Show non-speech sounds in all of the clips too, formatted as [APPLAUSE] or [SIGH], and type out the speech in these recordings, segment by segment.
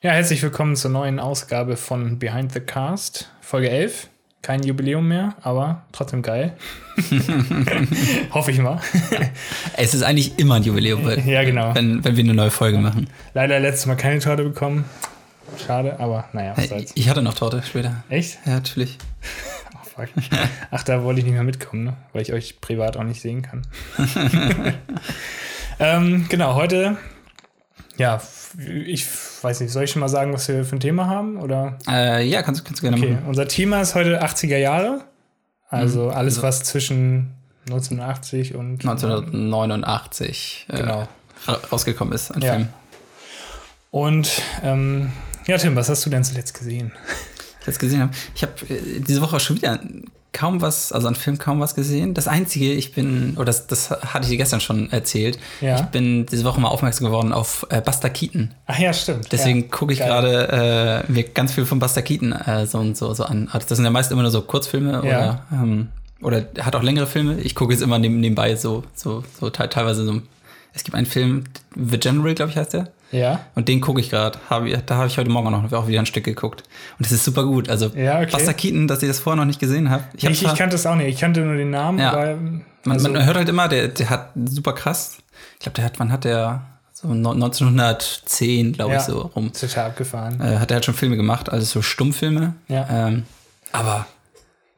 Ja, herzlich willkommen zur neuen Ausgabe von Behind the Cast, Folge 11. Kein Jubiläum mehr, aber trotzdem geil. [LAUGHS] Hoffe ich mal. [LAUGHS] Es ist eigentlich immer ein Jubiläum, weil- Ja, genau. wenn, wenn wir eine neue Folge machen. Leider letztes Mal keine Torte bekommen. Schade, aber naja, was soll's. Ich hatte noch Torte später. Echt? Ja, natürlich. [LAUGHS] Oh. Ach, da wollte ich nicht mehr mitkommen, ne? weil ich euch privat auch nicht sehen kann. ähm, genau, heute, ja, ich weiß nicht, soll ich schon mal sagen, was wir für ein Thema haben? Oder? Äh, ja, kannst, kannst du gerne Okay, machen. unser Thema ist heute 80er Jahre. Also alles, also- was zwischen 1980 und 1989 äh, Genau. ra- rausgekommen ist, ein Ja. Film. Und ähm, ja, Tim, was hast du denn zuletzt gesehen? Ich [LAUGHS] jetzt gesehen habe. Ich habe äh, diese Woche auch schon wieder kaum was, also an Film kaum was gesehen. Das Einzige, ich bin, oder das, das hatte ich dir gestern schon erzählt, Ja. ich bin diese Woche mal aufmerksam geworden auf äh, Buster Keaton. Ach ja, stimmt. Deswegen ja. gucke ich gerade äh, mir ganz viel von Buster Keaton äh, so und so, so an. Also Das sind ja meist immer nur so Kurzfilme Ja. oder, ähm, oder er hat auch längere Filme. Ich gucke jetzt immer neben, nebenbei so, so, so te teilweise so. Es gibt einen Film, The General, glaube ich, heißt der. Ja, Und den gucke ich gerade. Hab, ich- da habe ich heute Morgen noch auch wieder ein Stück geguckt. Und das ist super gut. Also Ja, okay. Buster Keaton, dass ich das vorher noch nicht gesehen habe. ich, ich, kannte es auch nicht. Ich kannte nur den Namen, Ja. man, also, man hört halt immer, der, der hat super krass. Ich glaube, der hat, wann hat der? So 1910, glaube ja, ich, so rum. total abgefahren. Äh, hat er halt schon Filme gemacht, also so Stummfilme. Ja. Ähm, aber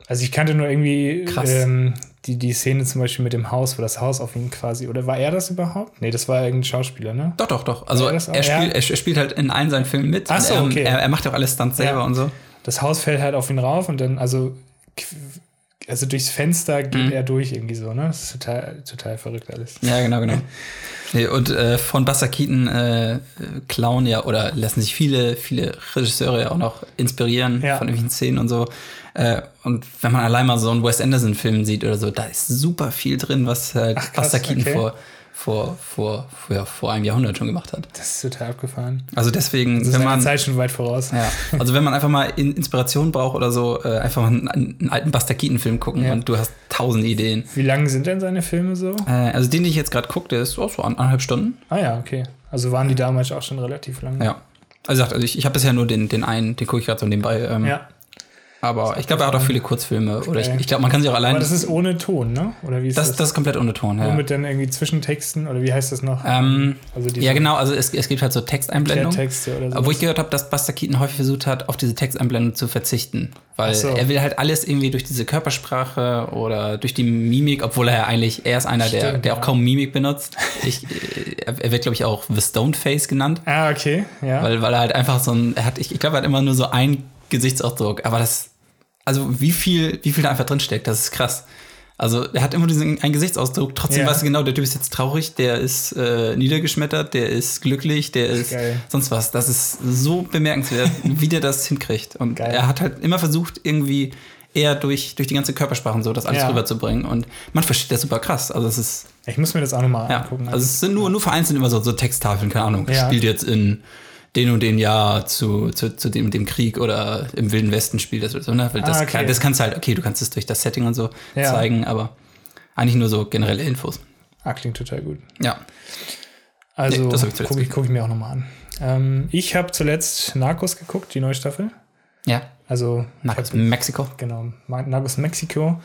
Also ich kannte nur irgendwie Krass. ähm, die, die Szene zum Beispiel mit dem Haus, wo das Haus auf ihn quasi, oder war er das überhaupt? Nee, das war irgendein Schauspieler, ne? doch, doch, doch. Also er, spielt, ja. er, spielt halt in allen seinen Filmen mit. Ach so, er, okay. er, er macht ja auch alles Stunts selber Ja. und so. Das Haus fällt halt auf ihn rauf und dann, also, also durchs Fenster geht Mhm. er durch irgendwie so, ne? Das ist total, total verrückt alles. Ja, genau, genau. [LAUGHS] Nee, und äh, von Buster Keaton äh, klauen ja oder lassen sich viele, viele Regisseure ja auch noch inspirieren Ja. von irgendwelchen Szenen und so. Äh, und wenn man allein mal so einen Wes Anderson-Film sieht oder so, da ist super viel drin, was halt Ach, krass, Buster Keaton okay. vor, vor, vor, vor, ja, vor einem Jahrhundert schon gemacht hat. Das ist total abgefahren. Also deswegen, Das ist wenn man. Zeit schon weit voraus. Ja, also wenn man einfach mal in Inspiration braucht oder so, äh, einfach mal einen, einen alten Buster Keaton-Film gucken Ja. und du hast tausend Ideen. Wie lang sind denn seine Filme so? Äh, also den, den ich jetzt gerade gucke, der ist auch so anderthalb Stunden. Ah ja, okay. Also waren die damals auch schon relativ lang. Ja. Also, also ich, ich habe bisher nur den, den einen, den gucke ich gerade so nebenbei. Ähm, Ja. Aber ich glaube, er hat auch viele Kurzfilme. Oder ich, ich glaube, man kann sich auch allein. Aber das ist ohne Ton, ne? Oder wie ist das, das? das ist komplett ohne Ton, Nur ja. mit dann irgendwie Zwischentexten oder wie heißt das noch? Ähm, also ja, genau, also es, es gibt halt so Texteinblendungen. Texte oder so. Obwohl ich gehört habe, dass Buster Keaton häufig versucht hat, auf diese Texteinblendung zu verzichten. Weil so. er will halt alles irgendwie durch diese Körpersprache oder durch die Mimik, obwohl er ja eigentlich, er ist einer, der, Stimmt, der auch ja. kaum Mimik benutzt. Ich, er er wird, glaube ich, auch The Stone Face genannt. ah, okay, ja. Weil, weil er halt einfach so ein, er hat, ich, ich glaube, er hat immer nur so einen Gesichtsausdruck, aber das, also wie viel, wie viel da einfach drin steckt, das ist krass. Also er hat immer diesen einen Gesichtsausdruck, trotzdem Ja. weißt du genau, der Typ ist jetzt traurig, der ist äh, niedergeschmettert, der ist glücklich, der ist Geil. sonst was. Das ist so bemerkenswert, [LAUGHS] wie der das hinkriegt. Und Geil. er hat halt immer versucht, irgendwie eher durch, durch die ganze Körpersprache so das alles Ja. rüberzubringen. Und man versteht das super krass. Also es ist ich muss mir das auch nochmal ja, angucken. also es sind nur, nur vereinzelt immer so, so Texttafeln, keine Ahnung. Ja. Spielt jetzt in den und den Jahr zu, zu, zu dem, dem Krieg oder im Wilden Westen spielt das oder so, ne? Weil das, Ah, okay. kann, das kannst du halt, okay, du kannst es durch das Setting und so Ja. zeigen, aber eigentlich nur so generelle Infos. ah, klingt total gut. Ja. Also Nee, das hab ich zuletzt gucke ich, guck ich mir auch nochmal an. Ähm, ich habe zuletzt Narcos geguckt, die neue Staffel. Ja. Also hab- Mexiko. Genau, Narcos Mexico.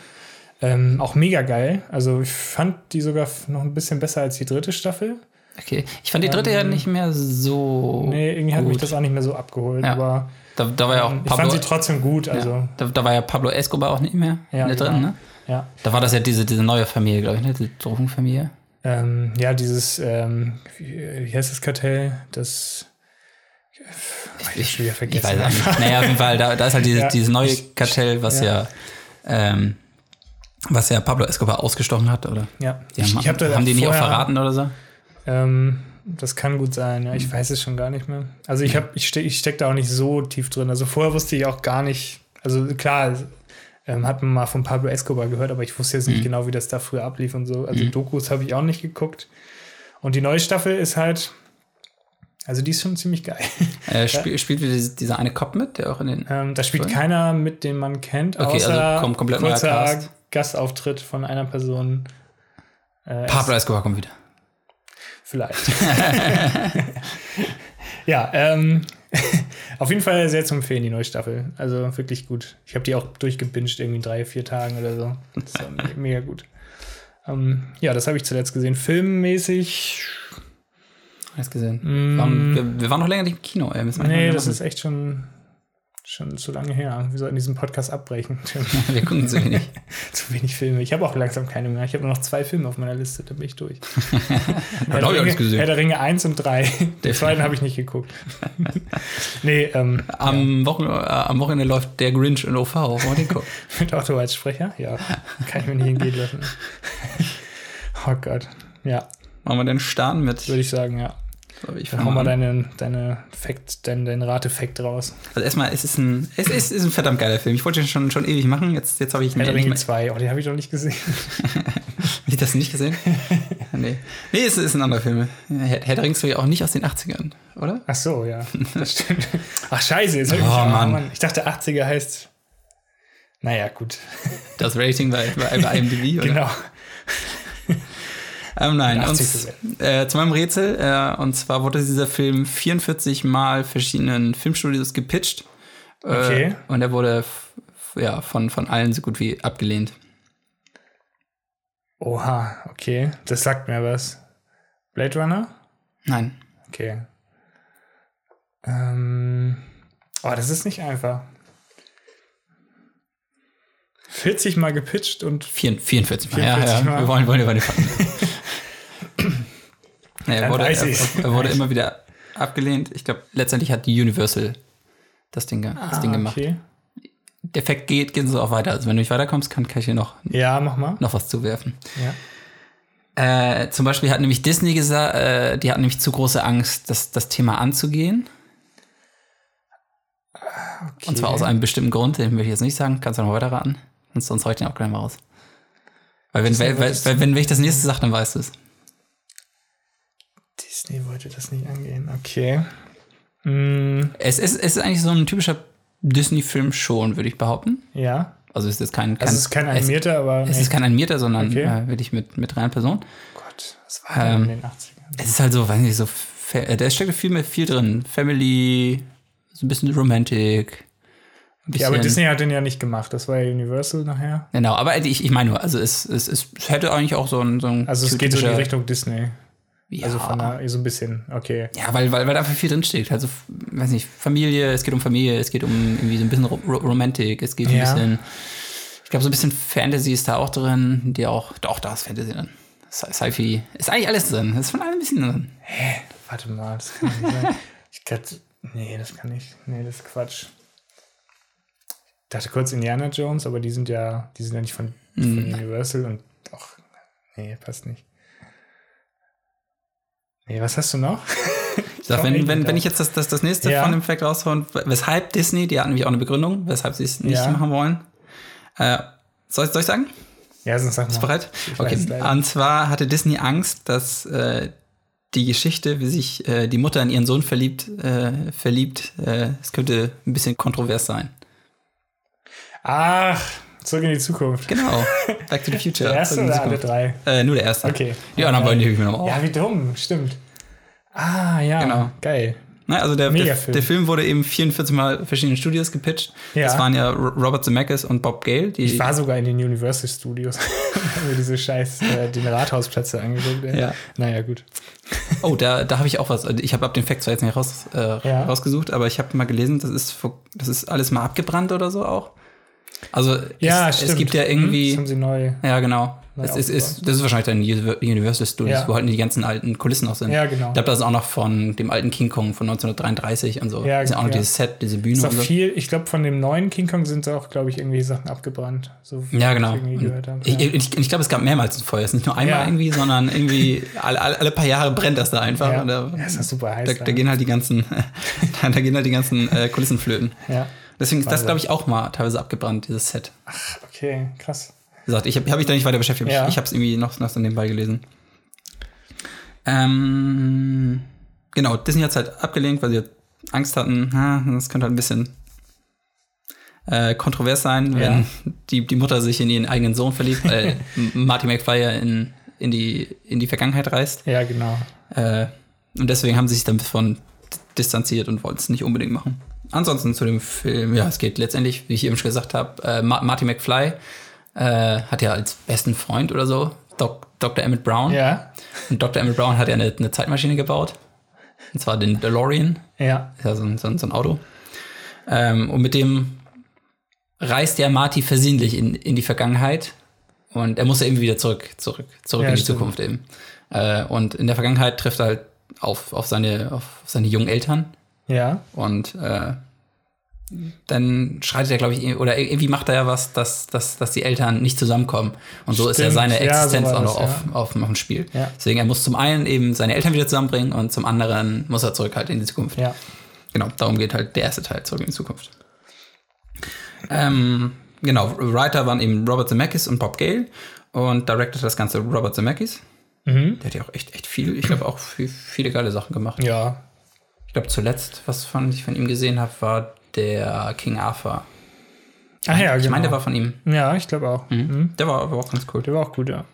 Ähm, auch mega geil. Also ich fand die sogar noch ein bisschen besser als die dritte Staffel. Okay. Ich fand die dritte ja nicht mehr so. Nee, irgendwie hat mich gut. das auch nicht mehr so abgeholt. Ja. Aber Da, da war ja auch ähm, ich Pablo. fand sie trotzdem gut. Also ja, da, da war ja Pablo Escobar auch nicht mehr Ja, in der dritten, genau. ne? ja. Da war das ja diese, diese neue Familie, glaube ich, ne? Die Drogenfamilie. Ähm, ja, dieses, ähm, wie, heißt das Kartell? Das. Ich, ich schon wieder Ich vergessen. weiß auch nicht. Naja, auf jeden Fall, da, da ist halt dieses, [LAUGHS] Ja, dieses neue ich- Kartell, was ja. ähm, was ja Pablo Escobar ausgestochen hat, oder? Ja, Die ich, haben, ich hab da haben die nicht auch verraten oder so? Ähm, das kann gut sein, ja. Ich weiß es schon gar nicht mehr. Also ich habe, ich stecke ich steck da auch nicht so tief drin. Also vorher wusste ich auch gar nicht, also klar, ähm, hat man mal von Pablo Escobar gehört, aber ich wusste jetzt nicht genau, wie das da früher ablief und so. Also Dokus habe ich auch nicht geguckt. Und die neue Staffel ist halt, also die ist schon ziemlich geil. [LAUGHS] Äh, spiel, Spielt dieser eine Cop mit, der auch in den. ähm, da spielt Cool. keiner mit, den man kennt, Okay, außer also kom- komplett kurzer. Gastauftritt von einer Person. Äh, Pablo Escobar kommt wieder. Vielleicht. [LAUGHS] ja, ähm, [LAUGHS] auf jeden Fall sehr zu empfehlen, die neue Staffel. Also wirklich gut. Ich habe die auch durchgebinged, irgendwie in drei, vier Tagen oder so. Das me- mega gut. Ähm, ja, das habe ich zuletzt gesehen. Filmmäßig. Hast gesehen. Warum, wir, wir waren noch länger nicht im Kino, ey. Müssen wir Mm. Nee, das ist echt schon, schon zu lange her. Wir sollten diesen Podcast abbrechen. [LAUGHS] Wir gucken zu wenig. [LAUGHS] zu wenig Filme. Ich habe auch langsam keine mehr. Ich habe nur noch zwei Filme auf meiner Liste, da bin ich durch. [LAUGHS] Herr, ich alles gesehen. Herr der Ringe 1 und 3. Den zweiten habe ich nicht geguckt. nee, ähm, Am, Wochen, äh, am Wochenende läuft der Grinch in OV. Wollen wir den gucken? mit Otto als Sprecher? Ja, kann ich mir nicht entgehen lassen. oh Gott. Ja, Wollen wir den starten mit. würde ich sagen, ja. Ich Dann hau mal an. deine, deine Fact, dein, dein Ratefakt raus. Also erstmal, es ist ein, es ist, ist ein verdammt geiler Film. Ich wollte den schon, schon ewig machen. Jetzt, jetzt habe ich ihn Herr endlich mal- 2, oh, den habe ich doch nicht gesehen. [LAUGHS] Hab ich das nicht gesehen? [LAUGHS] nee. Nee, es ist ein anderer Film. Herr, Herr der Ringe ist ja auch nicht aus den 80ern, oder? Ach so, ja, das stimmt. [LAUGHS] Ach scheiße, jetzt hab ich Oh, ah, Mann. Ich dachte 80er heißt, naja, gut, Das Rating bei, bei, bei IMDb, oder? genau. Ähm, nein, 80 und, äh, zu meinem Rätsel. Äh, und zwar wurde dieser Film 44 Mal verschiedenen Filmstudios gepitcht. Äh, Okay. Und er wurde ja, von, von allen so gut wie abgelehnt. Oha, okay, das sagt mir was. Blade Runner? Nein. Okay. Ähm, oh, das ist nicht einfach. 40 Mal gepitcht und 44 Mal. 44 ja, ja. Mal. Wir wollen, wollen über den [LAUGHS] Nee, er wurde, er, er wurde immer wieder abgelehnt. Ich glaube, letztendlich hat die Universal das Ding, ge- das Ding Ah, gemacht. Okay. Der Effekt geht, geht so auch weiter. Also wenn du nicht weiterkommst, kann, kann ich dir noch, Ja, noch was zuwerfen. Ja. Äh, zum Beispiel hat nämlich Disney gesagt, äh, die hatten nämlich zu große Angst, das, das Thema anzugehen. Okay. Und zwar aus einem bestimmten Grund, den will ich jetzt nicht sagen, kannst du noch weiter raten. Sonst, sonst ich den auch gleich mal raus. Weil wenn, weil, weil, wenn ich das nächste sage, dann weißt du es. Disney wollte das nicht angehen. Okay. Mm, Es ist, es ist eigentlich so ein typischer Disney-Film schon, würde ich behaupten. ja. Also es ist kein, kein Also es ist kein animierter, aber. Es, es ist kein animierter, sondern Okay. äh, wirklich mit, mit reinen Personen. Gott, was war Ähm, in den 80ern? Es ist halt so, weiß nicht, so, äh, da steckt viel, mehr- viel drin. Family, so ein bisschen Romantik. Ja, aber Disney hat den ja nicht gemacht. Das war ja Universal nachher. Genau, aber ich, ich meine nur, also es, es, es hätte eigentlich auch so ein, so ein Also es geht so in die Richtung Disney. Ja, Also von der, so ein bisschen. Okay. ja, weil, weil, weil da einfach viel drinsteckt. Also, weiß nicht, Familie, es geht um Familie, es geht um irgendwie so ein bisschen Ro Ro- Romantik, es geht Ja. ein bisschen, ich glaube, so ein bisschen Fantasy ist da auch drin, die auch, doch, da ist Fantasy drin. Sci- Sci-Fi, ist eigentlich alles drin, ist von allem ein bisschen drin. Warte mal, das kann nicht sein. [LAUGHS] Ich glaub, nee, das kann nicht. Nee, das ist Quatsch. Ich dachte kurz Indiana Jones, aber die sind ja, die sind ja nicht von, von Mhm. Universal und ach, nee, passt nicht. Nee, was hast du noch? [LAUGHS] Ich sag, wenn, wenn, wenn ich jetzt das, das, das nächste Ja. von dem Fact raushauen, weshalb Disney, die hatten nämlich auch eine Begründung, weshalb sie es nicht Ja. machen wollen. Äh, soll, soll ich sagen? Ja, sonst sag mal. Bist du bereit? Ich Okay. Und zwar hatte Disney Angst, dass äh, die Geschichte, wie sich äh, die Mutter in ihren Sohn verliebt, äh, verliebt, äh, es könnte ein bisschen kontrovers sein. Ach, zurück in die Zukunft. Genau. [LAUGHS] Back to the Future. Der erste oder alle drei? Äh, nur der erste. Okay. Die anderen beiden hebe ich mir nochmal auf. Ja, wie dumm, stimmt. Ah, ja, Genau. geil. Ne, also der, der, der Film wurde eben 44 Mal verschiedenen Studios gepitcht. Ja. Das waren ja Ro- Robert Zemeckis und Bob Gale. Ich war sogar in den Universal Studios, [LAUGHS] mir diese scheiß, äh, den Rathausplätze angeguckt. Ey. Ja. Naja, gut. Oh, da, da habe ich auch was. Also Ich habe ab den Fact zwar jetzt nicht raus, äh, Ja. rausgesucht, aber ich habe mal gelesen, das ist, das ist alles mal abgebrannt oder so auch. Also Ja, es, es gibt ja Hm, irgendwie. Das haben sie neu. Ja, genau. Neu Es ist, ist, das ist wahrscheinlich dann Univer- Universal Studios, Ja. wo halt die ganzen alten Kulissen auch sind. Ja, genau. Ich glaube, das ist auch noch von dem alten King Kong von 1933 und so. Ja, das ist auch noch dieses Set, diese Bühne Ist und auch so. viel, ich glaube, von dem neuen King Kong sind auch, glaube ich, irgendwie Sachen abgebrannt. So Ja, genau. Ich. Ich, ich, ich glaube, es gab mehrmals ein Feuer. Es ist nicht nur einmal irgendwie, sondern irgendwie [LAUGHS] alle, alle, paar Jahre brennt das da einfach. Ja. Und da, Ja, ist das super heiß. da, da gehen halt die ganzen, da, [LAUGHS] da gehen halt die ganzen äh, Kulissen flöten. ja. Deswegen ist das, glaube ich, auch mal teilweise abgebrannt, dieses Set. Okay, krass. Wie gesagt, ich habe hab mich da nicht weiter beschäftigt. Ja. Ich, ich habe es irgendwie noch, noch so nebenbei gelesen. Ähm, genau, Disney hat es halt abgelehnt, weil sie halt Angst hatten, ha, das könnte halt ein bisschen äh, kontrovers sein, wenn Ja. die, die Mutter sich in ihren eigenen Sohn verliebt, weil [LAUGHS] Marty McFly ja in, in, die, in die Vergangenheit reist. Ja, genau. Äh, und deswegen haben sie sich dann von distanziert und wollte es nicht unbedingt machen. Ansonsten zu dem Film, ja, es geht letztendlich, wie ich eben schon gesagt habe, äh, Marty McFly äh, hat ja als besten Freund oder so Doc, Dr. Emmett Brown. Ja. Und Dr. Emmett Brown hat ja eine, eine Zeitmaschine gebaut. Und zwar den DeLorean. Ja. Ja, so ein, so ein, so ein Auto. Ähm, und mit dem reist ja Marty versehentlich in, in die Vergangenheit. Und er muss ja irgendwie wieder zurück, zurück, zurück Ja, in die stimmt. Zukunft eben. Äh, und in der Vergangenheit trifft er halt auf, auf, seine, auf seine jungen Eltern. Ja. Und äh, dann schreitet er, glaube ich, oder irgendwie macht er ja was, dass, dass, dass die Eltern nicht zusammenkommen. Und so ist ja Stimmt, seine ja, so Existenz auch noch das, auf, auf, auf dem Spiel. Ja. Deswegen, er muss zum einen eben seine Eltern wieder zusammenbringen und zum anderen muss er zurück halt in die Zukunft. Ja. Genau, darum geht halt der erste Teil zurück in die Zukunft. Ähm, genau, Writer waren eben Robert Zemeckis und Bob Gale und directed das Ganze Robert Zemeckis. Mhm. Der hat ja auch echt, echt viel, ich glaube auch viel, viele geile Sachen gemacht. Ja. Ich glaube zuletzt, was von, ich von ihm gesehen habe, war der King Arthur. Ach ja, Ich genau. meine, der war von ihm. ja, ich glaube auch. Mhm. Der war aber auch ganz cool. Der war auch gut, ja.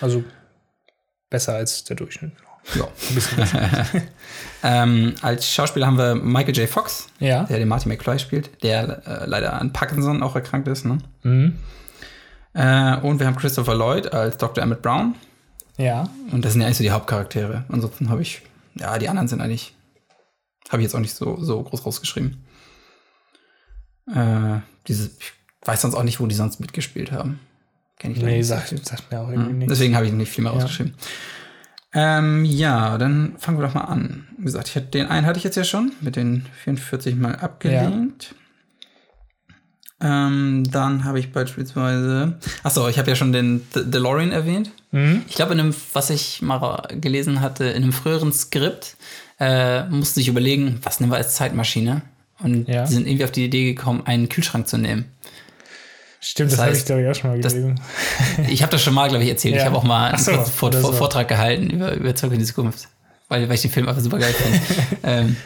Also besser als der Durchschnitt. Ja. Ein bisschen besser. [LAUGHS] Ähm, als Schauspieler haben wir Michael J. Fox, ja. der den Marty McFly spielt, der äh, leider an Parkinson auch erkrankt ist. Ne? Mhm. Äh, und wir haben Christopher Lloyd als Dr. Emmett Brown. Ja. Und das sind ja eigentlich so die Hauptcharaktere. Ansonsten habe ich, ja, die anderen sind eigentlich, habe ich jetzt auch nicht so, so groß rausgeschrieben. Äh, diese, ich weiß sonst auch nicht, wo die sonst mitgespielt haben. Kenn ich Nee, nicht. sagt, sagt mir auch irgendwie Mhm. nichts. Deswegen habe ich nicht viel mehr Ja. rausgeschrieben. Ähm, ja, dann fangen wir doch mal an. Wie gesagt, ich hatte, den einen hatte ich jetzt ja schon mit den 44 mal abgelehnt. Ähm, dann habe ich beispielsweise. Achso, ich habe ja schon den De DeLorean erwähnt. Mhm. Ich glaube, in einem, was ich mal gelesen hatte, in einem früheren Skript äh, musste ich überlegen, was nehmen wir als Zeitmaschine? Und Ja. sind irgendwie auf die Idee gekommen, einen Kühlschrank zu nehmen. Stimmt, das, Das habe ich heißt, glaube ich auch schon mal das- gelesen. [LAUGHS] Ich habe das schon mal, glaube ich, erzählt. Ja. Ich habe auch mal einen so, Vor Vor so. Vortrag gehalten über, über Zurück in die Zukunft. Weil, weil ich den Film einfach super geil finde. [LAUGHS] ähm,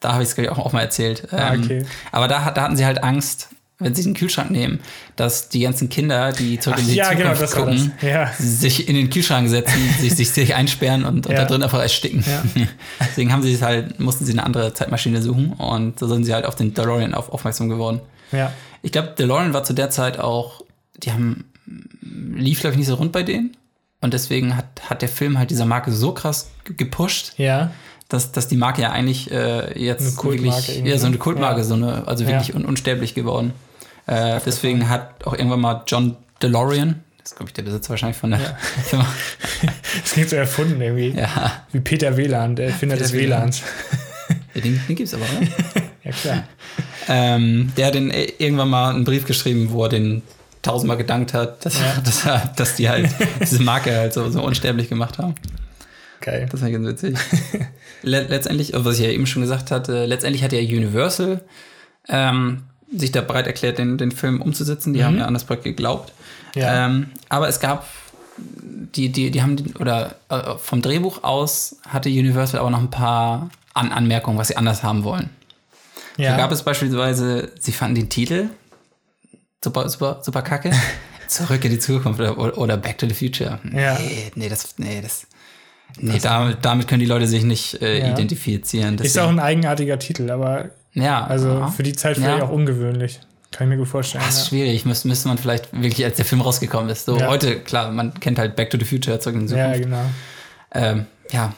da habe ich es, glaube ich, auch, auch mal erzählt. Ähm, Ah, okay. Aber da, da hatten sie halt Angst, wenn sie den Kühlschrank nehmen, dass die ganzen Kinder, die zurück Ach, in die ja, genau, Zukunft war gucken. Ja. sich in den Kühlschrank setzen, [LAUGHS] sich, sich, sich einsperren und, und Ja. da drin einfach ersticken. [LAUGHS] Deswegen haben sie es halt, mussten sie eine andere Zeitmaschine suchen und so sind sie halt auf den DeLorean auf, aufmerksam geworden. Ich glaube, DeLorean war zu der Zeit auch, die haben, lief, glaube ich, nicht so rund bei denen. Und deswegen hat, hat der Film halt dieser Marke so krass ge- gepusht, Ja. dass, dass die Marke ja eigentlich äh, jetzt wirklich, ja, so eine ne? Kultmarke, Ja. so eine, also wirklich Ja. un, unsterblich geworden. Äh, deswegen hat auch irgendwann mal John DeLorean, das ist, glaube ich, der Besitzer wahrscheinlich von der [LAUGHS] Firma, [LAUGHS] Das klingt so erfunden irgendwie. ja, Wie Peter WLAN, der Erfinder Peter des WLAN. WLANs. [LAUGHS] ja, den, den gibt's aber, oder? Ja, klar. Ähm, der hat den äh, irgendwann mal einen Brief geschrieben, wo er den tausendmal gedankt hat, dass, Ja. dass, er, dass die halt diese Marke halt so, so unsterblich gemacht haben. Geil. Das war ganz witzig. Le letztendlich, was ich ja eben schon gesagt hatte, letztendlich hat ja Universal ähm, sich da bereit erklärt, den, den Film umzusetzen. Die haben ja an das Projekt geglaubt. Mhm. Ja. Ähm, aber es gab, die, die, die haben, oder äh, vom Drehbuch aus hatte Universal aber noch ein paar an Anmerkungen, was sie anders haben wollen. Ja. Da gab es beispielsweise, sie fanden den Titel super, super, super kacke. [LAUGHS] Zurück in die Zukunft oder, oder Back to the Future. Ja. Nee, nee, das, nee, das, nee damit, damit können die Leute sich nicht äh, Ja. identifizieren. ist Deswegen- auch ein eigenartiger Titel, aber ja, also ja. für die Zeit Ja. vielleicht auch ungewöhnlich. Kann ich mir gut vorstellen. Das ist Ja. schwierig. Müsste, müsste man vielleicht wirklich, als der Film rausgekommen ist. So Ja. heute, klar, man kennt halt Back to the Future, zurück in die ja, Zukunft. genau. Ähm, ja,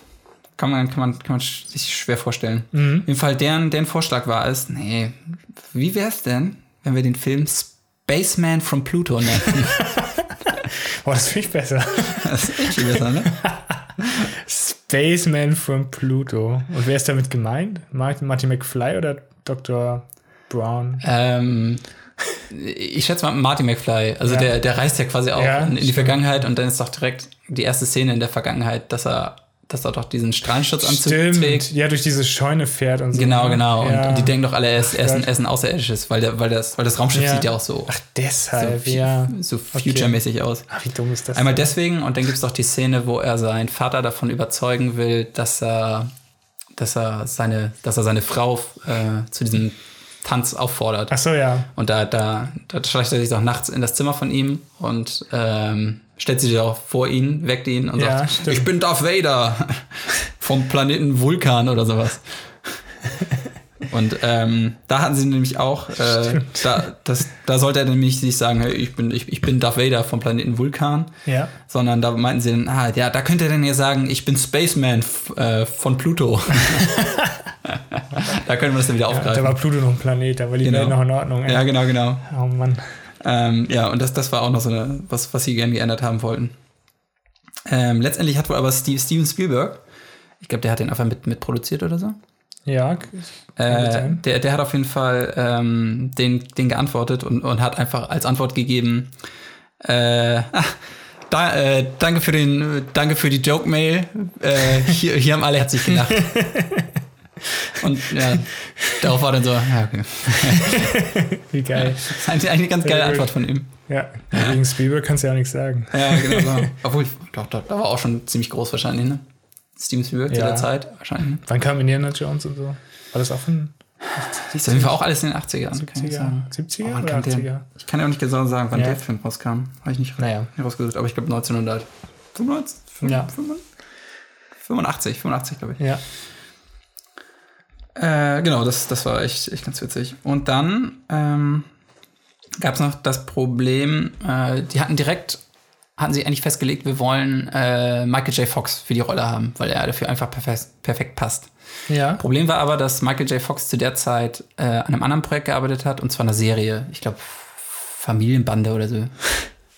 kann man, kann, man, kann man sich schwer vorstellen. Mhm. Jeden Fall, deren, deren Vorschlag war es, nee, wie wär's denn, wenn wir den Film Spaceman from Pluto nennen? [LAUGHS] Oh, das finde ich besser. das ist echt viel besser, ne? [LAUGHS] Spaceman from Pluto. Und wer ist damit gemeint? Martin, Marty McFly oder Dr. Brown? ähm, ich schätze mal Marty McFly. Also Ja. der, der reist ja quasi auch Ja, in, in die. Vergangenheit und dann ist doch direkt die erste Szene in der Vergangenheit, dass er, dass er doch diesen Strahlenschutzanzug Stimmt. trägt. Ja, durch diese Scheune fährt und so. Genau, ne? genau. Und, Ja. und die denken doch alle, er ist, ist, ein, ein Außerirdisches, weil, der, weil, das, weil das Raumschiff Ja. sieht ja auch so, Ach, deshalb, so, ja. so future-mäßig aus. Ach, wie dumm ist das? Einmal denn? deswegen und dann gibt es doch die Szene, wo er seinen Vater davon überzeugen will, dass er, dass er, seine, dass er seine Frau äh, zu diesem Tanz auffordert. Ach so, ja. Und da, da, da schleicht er sich doch nachts in das Zimmer von ihm und ähm, stellt sich auch vor ihn, weckt ihn und Ja, sagt, stimmt. ich bin Darth Vader [LAUGHS] vom Planeten Vulkan oder sowas. Und ähm, da hatten sie nämlich auch, äh, da, das, da sollte er nämlich nicht sagen, hey, ich bin, ich, ich bin Darth Vader vom Planeten Vulkan, Ja. sondern da meinten sie dann, ah, ja, da könnte er dann ja sagen, ich bin Spaceman äh, von Pluto. [LAUGHS] da können wir das dann wieder Da aufgreifen. war Pluto noch ein Planet, da war die Genau. Welt noch in Ordnung. ey. ja, genau, genau. Oh Mann. Ähm, ja, und das, das war auch noch so eine, was, was sie gerne geändert haben wollten. Ähm, letztendlich hat wohl aber Steve, Steven Spielberg, ich glaube, der hat den einfach mit, mit produziert oder so. Ja, Äh, der, der hat auf jeden Fall ähm, den, den geantwortet und, und hat einfach als Antwort gegeben, äh, ah, da, äh, danke für den, danke für die Joke-Mail. Äh, hier, hier haben alle herzlich gelacht. [LAUGHS] und ja, darauf war dann so, ja, okay. [LAUGHS] wie geil. Das [LAUGHS] ist eigentlich eine ganz geile. Antwort von ihm. Ja, gegen Spielberg kannst du ja auch nichts sagen. Ja, genau. So. [LAUGHS] Obwohl, doch, doch, da war auch schon ziemlich groß wahrscheinlich, ne? Steven Spielberg zu Ja. der Zeit wahrscheinlich. Ne? Wann kam Indiana Jones und so? War das auch in Das ist auf jeden Fall auch alles in den 80ern, kann ich 70er? sagen. 70er Oh, oder kam der? 80er? Ich kann ja auch nicht genau sagen, wann Ja. der Film rauskam. Habe ich nicht Naja. herausgesucht, aber ich glaube 1995, Ja. 85, 85 glaube ich. Ja. Äh, genau, das, das war echt, echt ganz witzig. Und dann ähm, gab es noch das Problem, äh, die hatten direkt, hatten sie eigentlich festgelegt, wir wollen äh, Michael J. Fox für die Rolle haben, weil er dafür einfach perfekt, perfekt passt. Ja. Problem war aber, dass Michael J. Fox zu der Zeit äh, an einem anderen Projekt gearbeitet hat, und zwar einer Serie, ich glaube Familienbande oder so.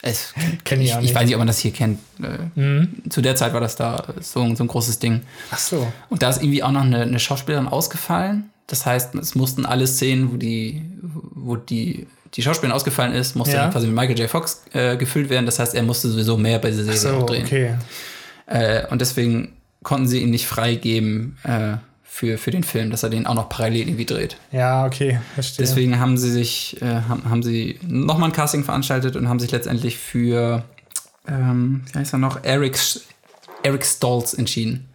Es, [LAUGHS] Kenn ich ich, auch ich nicht. weiß nicht, ob man das hier kennt. Äh, Mhm. Zu der Zeit war das da so, ein- so ein großes Ding. Ach so. Und da ist irgendwie auch noch eine, eine Schauspielerin ausgefallen. Das heißt, es mussten alle Szenen, wo die, wo die, die Schauspielerin ausgefallen ist, musste Ja. quasi mit Michael J. Fox äh, gefüllt werden. Das heißt, er musste sowieso mehr bei dieser Serie so, auch drehen. okay. Äh, und deswegen konnten sie ihn nicht freigeben äh, für, für den Film, dass er den auch noch parallel irgendwie dreht. Ja, okay, verstehe. Deswegen haben sie sich, äh, haben, haben sie nochmal ein Casting veranstaltet und haben sich letztendlich für, ähm, wie heißt er noch, Eric, Eric Stoltz entschieden.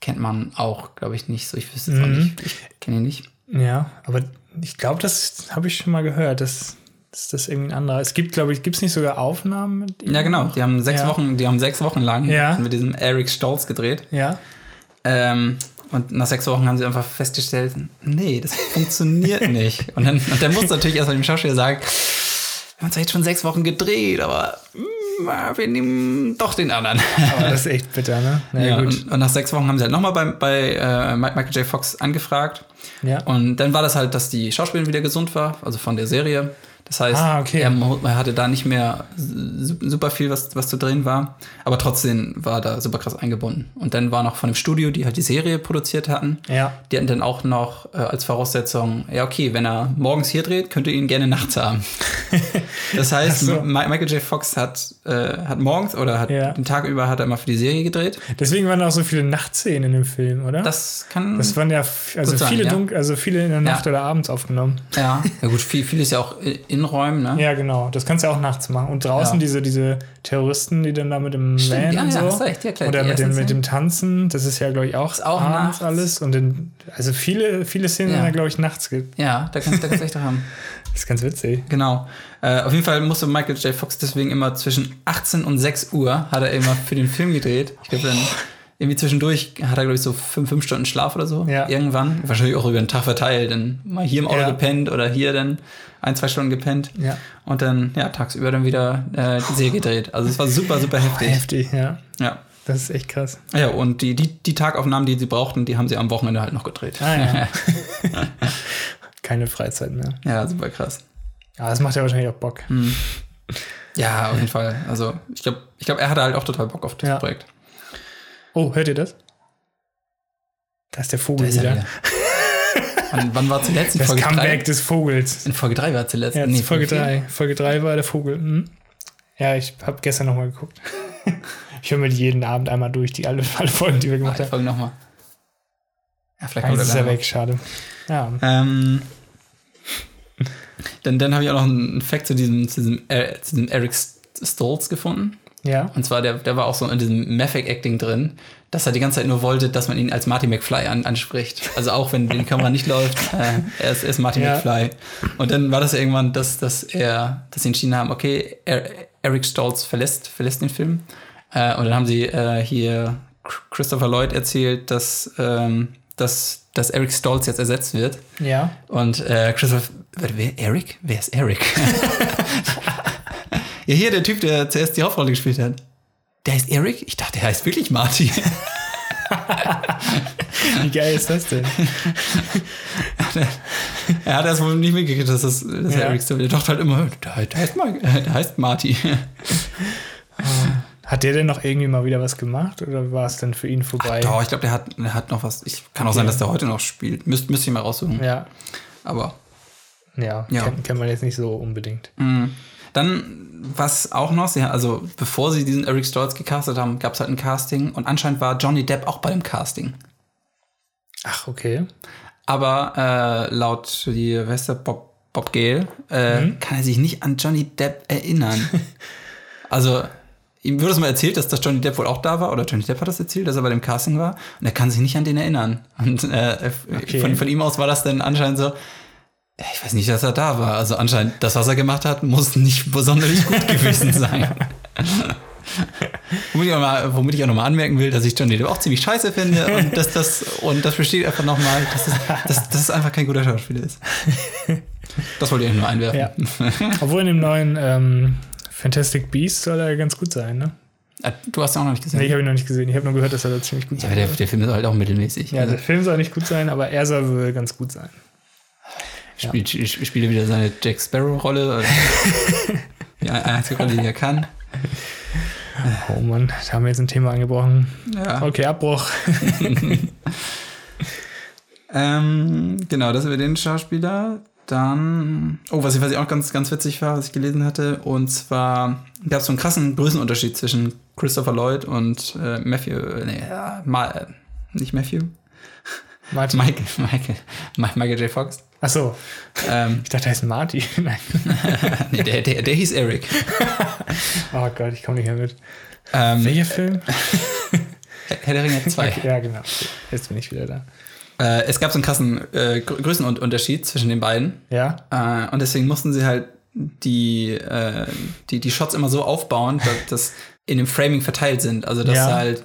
Kennt man auch, glaube ich, nicht so. Ich wüsste es auch Mhm. nicht. Ich kenne ihn nicht. Ja, aber ich glaube, das habe ich schon mal gehört. Das, das ist das irgendwie ein anderer. Es gibt, glaube ich, gibt es nicht sogar Aufnahmen mit ihm? Ja, genau. Die haben sechs Ja. Wochen, die haben sechs Wochen lang Ja. mit diesem Eric Stoltz gedreht. Ja. Ähm, und nach sechs Wochen haben sie einfach festgestellt, nee, das funktioniert [LAUGHS] nicht. Und dann, und dann musste natürlich erstmal dem Schauspieler sagen, wir haben zwar jetzt schon sechs Wochen gedreht, aber mm, wir nehmen doch den anderen. Aber das ist echt bitter, ne? Na Ja, gut. und, und nach sechs Wochen haben sie halt nochmal bei, bei äh, Michael J. Fox angefragt. Ja. Und dann war das halt, dass die Schauspielerin wieder gesund war, also von der Serie. Das heißt, Ah, okay. er, er hatte da nicht mehr su- super viel, was, was zu drehen war. Aber trotzdem war da super krass eingebunden. Und dann war noch von dem Studio, die halt die Serie produziert hatten, Ja. die hatten dann auch noch äh, als Voraussetzung, ja, okay, wenn er morgens hier dreht, könnt ihr ihn gerne nachts haben. [LAUGHS] das heißt, so. Mi- Michael J. Fox hat, äh, hat morgens oder hat Ja. den Tag über hat er immer für die Serie gedreht. Deswegen waren auch so viele Nachtszenen in dem Film, oder? Das kann. das waren ja also Gut sein, viele ja. dunkel, also viele in der Nacht oder abends aufgenommen. ja. ja, gut, viel, viel ist ja auch in Räumen, ne? Ja, genau. Das kannst du ja auch nachts machen. Und draußen Ja. diese, diese Terroristen, die dann da mit dem Stimmt, Van ja, und ja, so. hast recht, ja, klar, Oder mit dem, mit dem Tanzen, das ist ja, glaube ich, auch, auch abends nachts. alles. Und den, also viele, viele Szenen Ja. sind ja, glaube ich, nachts. ge- Ja, da kannst da kannst du echt haben. Das [LAUGHS] ist ganz witzig. Genau. Äh, auf jeden Fall musste Michael J. Fox deswegen immer zwischen 18 und 6 Uhr hat er immer für den Film gedreht. Ich glaube, dann irgendwie zwischendurch hat er, glaube ich, so fünf, fünf Stunden Schlaf oder so. Ja. Irgendwann. Wahrscheinlich auch über den Tag verteilt. Dann mal hier im Auto Ja. gepennt oder hier dann ein, zwei Stunden gepennt. Ja. Und dann, ja, tagsüber dann wieder äh, die Serie gedreht. Also es war super, super [LAUGHS] heftig. Heftig, ja. Ja. Das ist echt krass. Ja, und die, die, die Tagaufnahmen, die sie brauchten, die haben sie am Wochenende halt noch gedreht. Ah, ja. [LAUGHS] Keine Freizeit mehr. ja, super krass. Ja, das macht ja wahrscheinlich auch Bock. Hm. Ja, auf jeden Fall. Also, ich glaube, ich glaub, er hatte halt auch total Bock auf das Ja. Projekt. Oh, hört ihr das? Da ist der Vogel ist er wieder. wieder. [LAUGHS] wann, wann war zuletzt? In Das Folge Comeback 3? des Vogels. In Folge 3 war zuletzt. Ja, Nee, Folge vier. 3. Folge 3 war der Vogel. Mhm. Ja, ich habe gestern nochmal geguckt. ich höre mir die jeden Abend einmal durch, die alle, alle Folgen, die wir Ah, gemacht die haben. Folge nochmal. Ja, vielleicht kommt ist er weg, schade. Ja. Ähm, dann dann habe ich auch noch einen Fact zu diesem, zu diesem, äh, zu diesem Eric Stoltz gefunden. Ja. Und zwar, der, der war auch so in diesem Method Acting drin, dass er die ganze Zeit nur wollte, dass man ihn als Marty McFly an, anspricht. Also auch wenn die Kamera nicht läuft, [LAUGHS] äh, er, ist, er ist Marty Ja. McFly. Und dann war das ja irgendwann, dass, dass er, dass sie entschieden haben, okay, er, Eric Stoltz verlässt, verlässt den Film. Äh, und dann haben sie äh, hier Christopher Lloyd erzählt, dass, ähm, dass, dass Eric Stoltz jetzt ersetzt wird. Ja. Und äh, Christopher. Wer? Eric? Wer ist Eric? [LAUGHS] ja, hier der Typ, der zuerst die Hauptrolle gespielt hat. Der heißt Eric? Ich dachte, der heißt wirklich Marty. Wie geil ist das denn? [LAUGHS] er hat das wohl nicht mitgekriegt, dass das dass Ja. Eric Stoltz. Der dachte halt immer, der, der, heißt, der heißt Marty. Hat der denn noch irgendwie mal wieder was gemacht oder war es dann für ihn vorbei? Doch, ich glaube, der hat, der hat noch was. Ich, kann auch sein, dass der heute noch spielt. Müsst, müsst ihr mal raussuchen. Ja, Aber ja, Ja. Kennt, kennt man jetzt nicht so unbedingt. Mhm. Dann, was auch noch, sie, also bevor sie diesen Eric Stoltz gecastet haben, gab es halt ein Casting und anscheinend war Johnny Depp auch bei dem Casting. Ach, okay. Aber äh, laut die weißt du, Bob, Bob Gale äh, kann er sich nicht an Johnny Depp erinnern. [LAUGHS] also ihm wurde es mal erzählt, dass das Johnny Depp wohl auch da war, oder Johnny Depp hat das erzählt, dass er bei dem Casting war, und er kann sich nicht an den erinnern. Und äh, Okay. von, von ihm aus war das dann anscheinend so, ich weiß nicht, dass er da war. Also anscheinend, das, was er gemacht hat, muss nicht besonders gut gewesen [LAUGHS] sein. womit, ich auch mal, womit ich auch nochmal anmerken will, dass ich Johnny Depp auch ziemlich scheiße finde und dass das, und das besteht einfach nochmal, dass, das, dass, dass es einfach kein guter Schauspieler ist. Das wollte ich nur einwerfen. Ja. Obwohl in dem neuen ähm, Fantastic Beast soll er ganz gut sein, ne? Ah, Du hast ihn auch noch nicht gesehen. Nee, ich habe ihn noch nicht gesehen. Ich habe nur gehört, dass er da ziemlich gut ja, sein der, soll. der Film ist halt auch mittelmäßig. Ja, Also, der Film soll nicht gut sein, aber er soll wohl ganz gut sein. Spielt, spielt, spielt er wieder seine Jack Sparrow-Rolle. Die einzige Rolle, die er kann. Oh Mann, da haben wir jetzt ein Thema angebrochen. Ja. Okay, Abbruch. [LAUGHS] Ähm, genau, das über den Schauspieler. Dann, oh, was ich, was ich auch ganz, ganz witzig war, was ich gelesen hatte, und zwar gab es so einen krassen Größenunterschied zwischen Christopher Lloyd und äh, Matthew, äh, nee, ja, Ma, äh, nicht Matthew, Martin. Michael, Michael, Mi- Michael J. Fox. Ach so, Ähm, ich dachte, er ist Marty. [LAUGHS] Nein. [LAUGHS] nee, der, der, der hieß Eric. [LAUGHS] Oh Gott, ich komme nicht mehr mit. Ähm, Welcher Film? Herr der Ringe 2. Ja, genau. Okay. Jetzt bin ich wieder da. Äh, es gab so einen krassen äh, Grö- Größenunterschied zwischen den beiden. Ja? Äh, und deswegen mussten sie halt die, äh, die, die Shots immer so aufbauen, dass das in dem Framing verteilt sind. Also, dass Ja. halt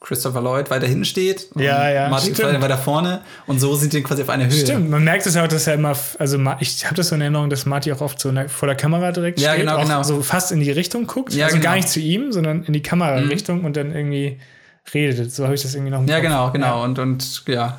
Christopher Lloyd weiter hinten steht und Ja, ja, Martin stimmt. weiter, weiter vorne und so sind die quasi auf einer Höhe. Stimmt, man merkt es ja auch, dass er immer, also ich habe das so in Erinnerung, dass Marty auch oft so vor der Kamera direkt Ja, steht, genau, auch genau. so fast in die Richtung guckt, Ja, also gar genau. nicht zu ihm, sondern in die Kamerarichtung und dann irgendwie redet. So habe ich das irgendwie noch Ja, genau, genau. Ja. Und, und ja,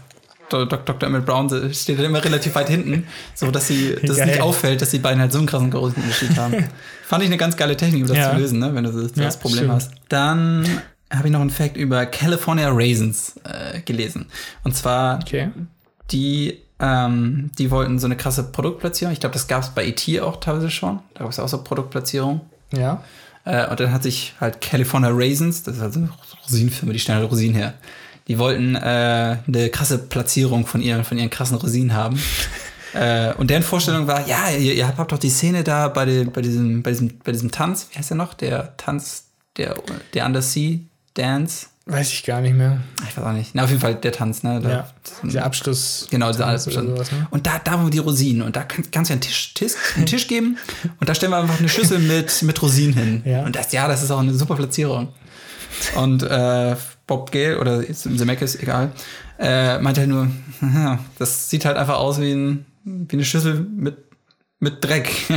Dr. Emmett Brown steht dann immer relativ weit hinten, so dass sie, [LAUGHS] dass es nicht auffällt, dass die beiden halt so einen krassen Größenunterschied haben. [LAUGHS] Fand ich eine ganz geile Technik, um das Ja. zu lösen, ne, wenn du das, das Problem stimmt. hast. Dann habe ich noch einen Fact über California Raisins äh, gelesen. Und zwar Okay. die, ähm, die wollten so eine krasse Produktplatzierung. Ich glaube, das gab es bei ET auch teilweise schon. Da gab es auch so Produktplatzierung. Ja. Äh, und dann hat sich halt California Raisins, das ist also eine Rosinenfirma, die stellen halt Rosinen her. Die wollten äh, eine krasse Platzierung von ihren, von ihren krassen Rosinen haben. [LAUGHS] äh, und deren Vorstellung war, ja, ihr, ihr habt doch die Szene da bei, dem, bei, diesem, bei, diesem, bei diesem Tanz, wie heißt der noch? Der Tanz, der, der Undersea Dance. Weiß ich gar nicht mehr. Ich weiß auch nicht. Na, auf jeden Fall der Tanz, ne? Da, Ja. Dieser Abschluss. Genau, dieser Abstand. sowas, ne? Und da, da wo die Rosinen. Und da kann, kannst du ja einen Tisch, Tisch, einen Tisch geben. [LAUGHS] Und da stellen wir einfach eine Schüssel mit, mit Rosinen hin. Ja. Und das, ja, das ist auch eine super Platzierung. Und äh, Bob Gale oder Zemeckis, egal, äh, meinte halt nur, "Haha, [LAUGHS] das sieht halt einfach aus wie, ein, wie eine Schüssel mit, mit Dreck. [LAUGHS]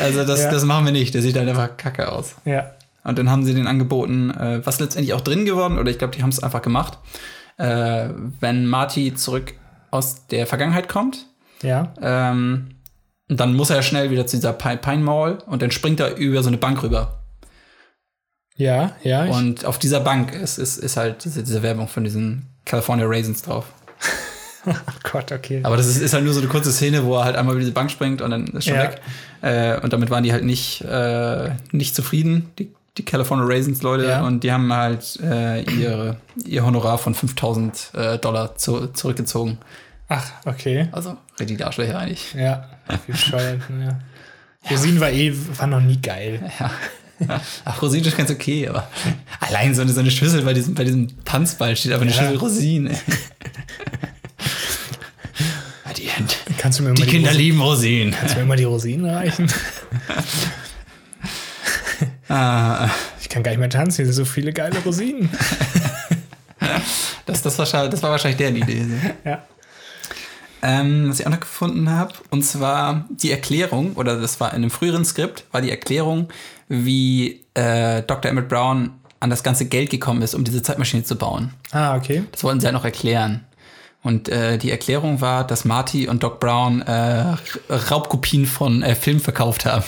also das, Ja. das machen wir nicht. Der sieht halt einfach kacke aus. Ja. Und dann haben sie den angeboten, äh, was letztendlich auch drin geworden, oder ich glaube, die haben es einfach gemacht. Äh, wenn Marty zurück aus der Vergangenheit kommt, Ja. ähm, dann muss er schnell wieder zu dieser Pine, Mall und dann springt er über so eine Bank rüber. Ja, ja. Und auf dieser Bank ist, ist, ist halt diese, diese Werbung von diesen California Raisins drauf. [LAUGHS] oh Gott, okay. Aber das ist, ist halt nur so eine kurze Szene, wo er halt einmal über diese Bank springt und dann ist schon Ja. weg. Äh, und damit waren die halt nicht, äh, nicht zufrieden, die, die California Raisins Leute. Ja. Und die haben halt äh, ihre, ihr Honorar von 5000 äh, Dollar zu, zurückgezogen. Ach, okay. Also richtig Arschlöcher eigentlich. Ja. Bescheuert, ja. Rosinen war eh, war noch nie geil. [LAUGHS] Ja. Ach, Rosinen ist ganz okay, aber allein so eine, so eine Schüssel bei diesem, bei diesem Tanzball steht aber eine Ja. Schüssel Rosinen. [LAUGHS] die, Kannst du mir die mal Kinder Rosinen, lieben Rosinen. Kannst du mir mal die Rosinen reichen? [LAUGHS] Ah, Ich kann gar nicht mehr tanzen, hier sind so viele geile Rosinen. das, das, war, das war wahrscheinlich deren Idee. Ja. Ähm, was ich auch noch gefunden habe, und zwar die Erklärung, oder das war in einem früheren Skript, war die Erklärung, wie äh, Dr. Emmett Brown an das ganze Geld gekommen ist, um diese Zeitmaschine zu bauen. Ah, okay. Das wollten sie halt noch erklären. Und äh, die Erklärung war, dass Marty und Doc Brown äh, Raubkopien von äh, Filmen verkauft haben.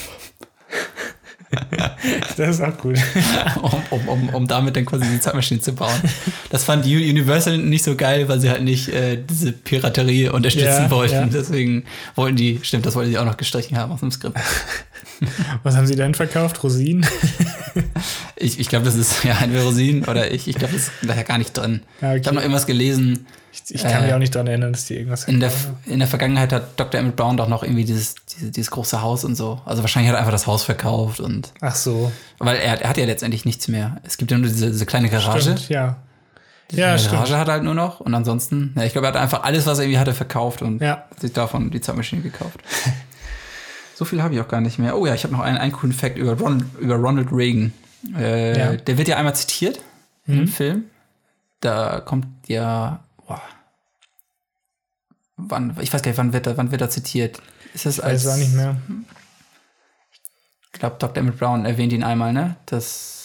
[LAUGHS] Das ist auch gut. [LAUGHS] um, um, um, um damit dann quasi die Zeitmaschine zu bauen. Das fand Universal nicht so geil, weil sie halt nicht äh, diese Piraterie unterstützen Ja, wollten. ja. Deswegen wollten die, stimmt, das wollten sie auch noch gestrichen haben aus dem Skript. [LAUGHS] Was haben sie denn verkauft? Rosinen? Ich, ich glaube, das ist ja ein Verosin oder ich, ich glaube, das ist da ja gar nicht drin. Ja, okay. Ich habe noch irgendwas gelesen. Ich, kann Äh, mich auch nicht dran erinnern, dass die irgendwas In der, in der Vergangenheit hat Dr. Emmett Brown doch noch irgendwie dieses, diese, dieses große Haus und so. Also wahrscheinlich hat er einfach das Haus verkauft und Ach so. weil er, er hat ja letztendlich nichts mehr. Es gibt ja nur diese, diese kleine Garage. Stimmt, ja. Ja, Die stimmt. Garage hat er halt nur noch und ansonsten, ja, ich glaube, er hat einfach alles, was er irgendwie hatte, verkauft und Ja. sich davon die Zeitmaschine gekauft. [LAUGHS] so viel habe ich auch gar nicht mehr. Oh ja, ich habe noch einen, einen coolen Fact über Ronald, über Ronald Reagan. Äh, Ja. Der wird ja einmal zitiert im Film. Da kommt ja, wann, ich weiß gar nicht, wann wird er, wann wird er zitiert? Ist das Ich weiß auch nicht mehr. ich glaube, Dr. Emmett Brown erwähnt ihn einmal, ne? Das.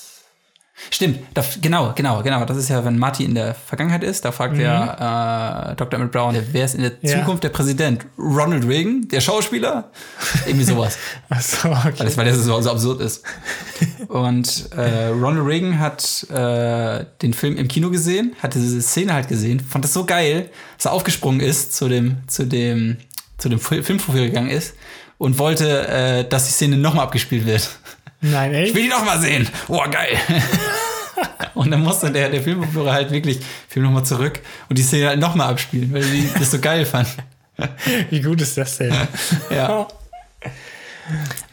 Stimmt, da, genau, genau, genau. Das ist ja, wenn Marty in der Vergangenheit ist, da fragt ja äh, Dr. Emmett Brown, wer ist in der Mhm. Ja. Zukunft der Präsident? Ronald Reagan, der Schauspieler? Irgendwie sowas. [LAUGHS] Ach so, okay. Weil das, weil das so, so absurd ist. Und äh, Ronald Reagan hat äh, den Film im Kino gesehen, hat diese Szene halt gesehen, fand das so geil, dass er aufgesprungen ist zu dem, zu dem, zu dem Fil- Filmprofil gegangen ist und wollte, äh, dass die Szene nochmal abgespielt wird. Nein, Ich echt? will die nochmal sehen. Boah, geil. [LAUGHS] und dann musste der, der Filmvorführer halt wirklich Film nochmal zurück und die Szene halt nochmal abspielen, weil die das so geil fand. [LAUGHS] Wie gut ist das denn? Ja. [LAUGHS]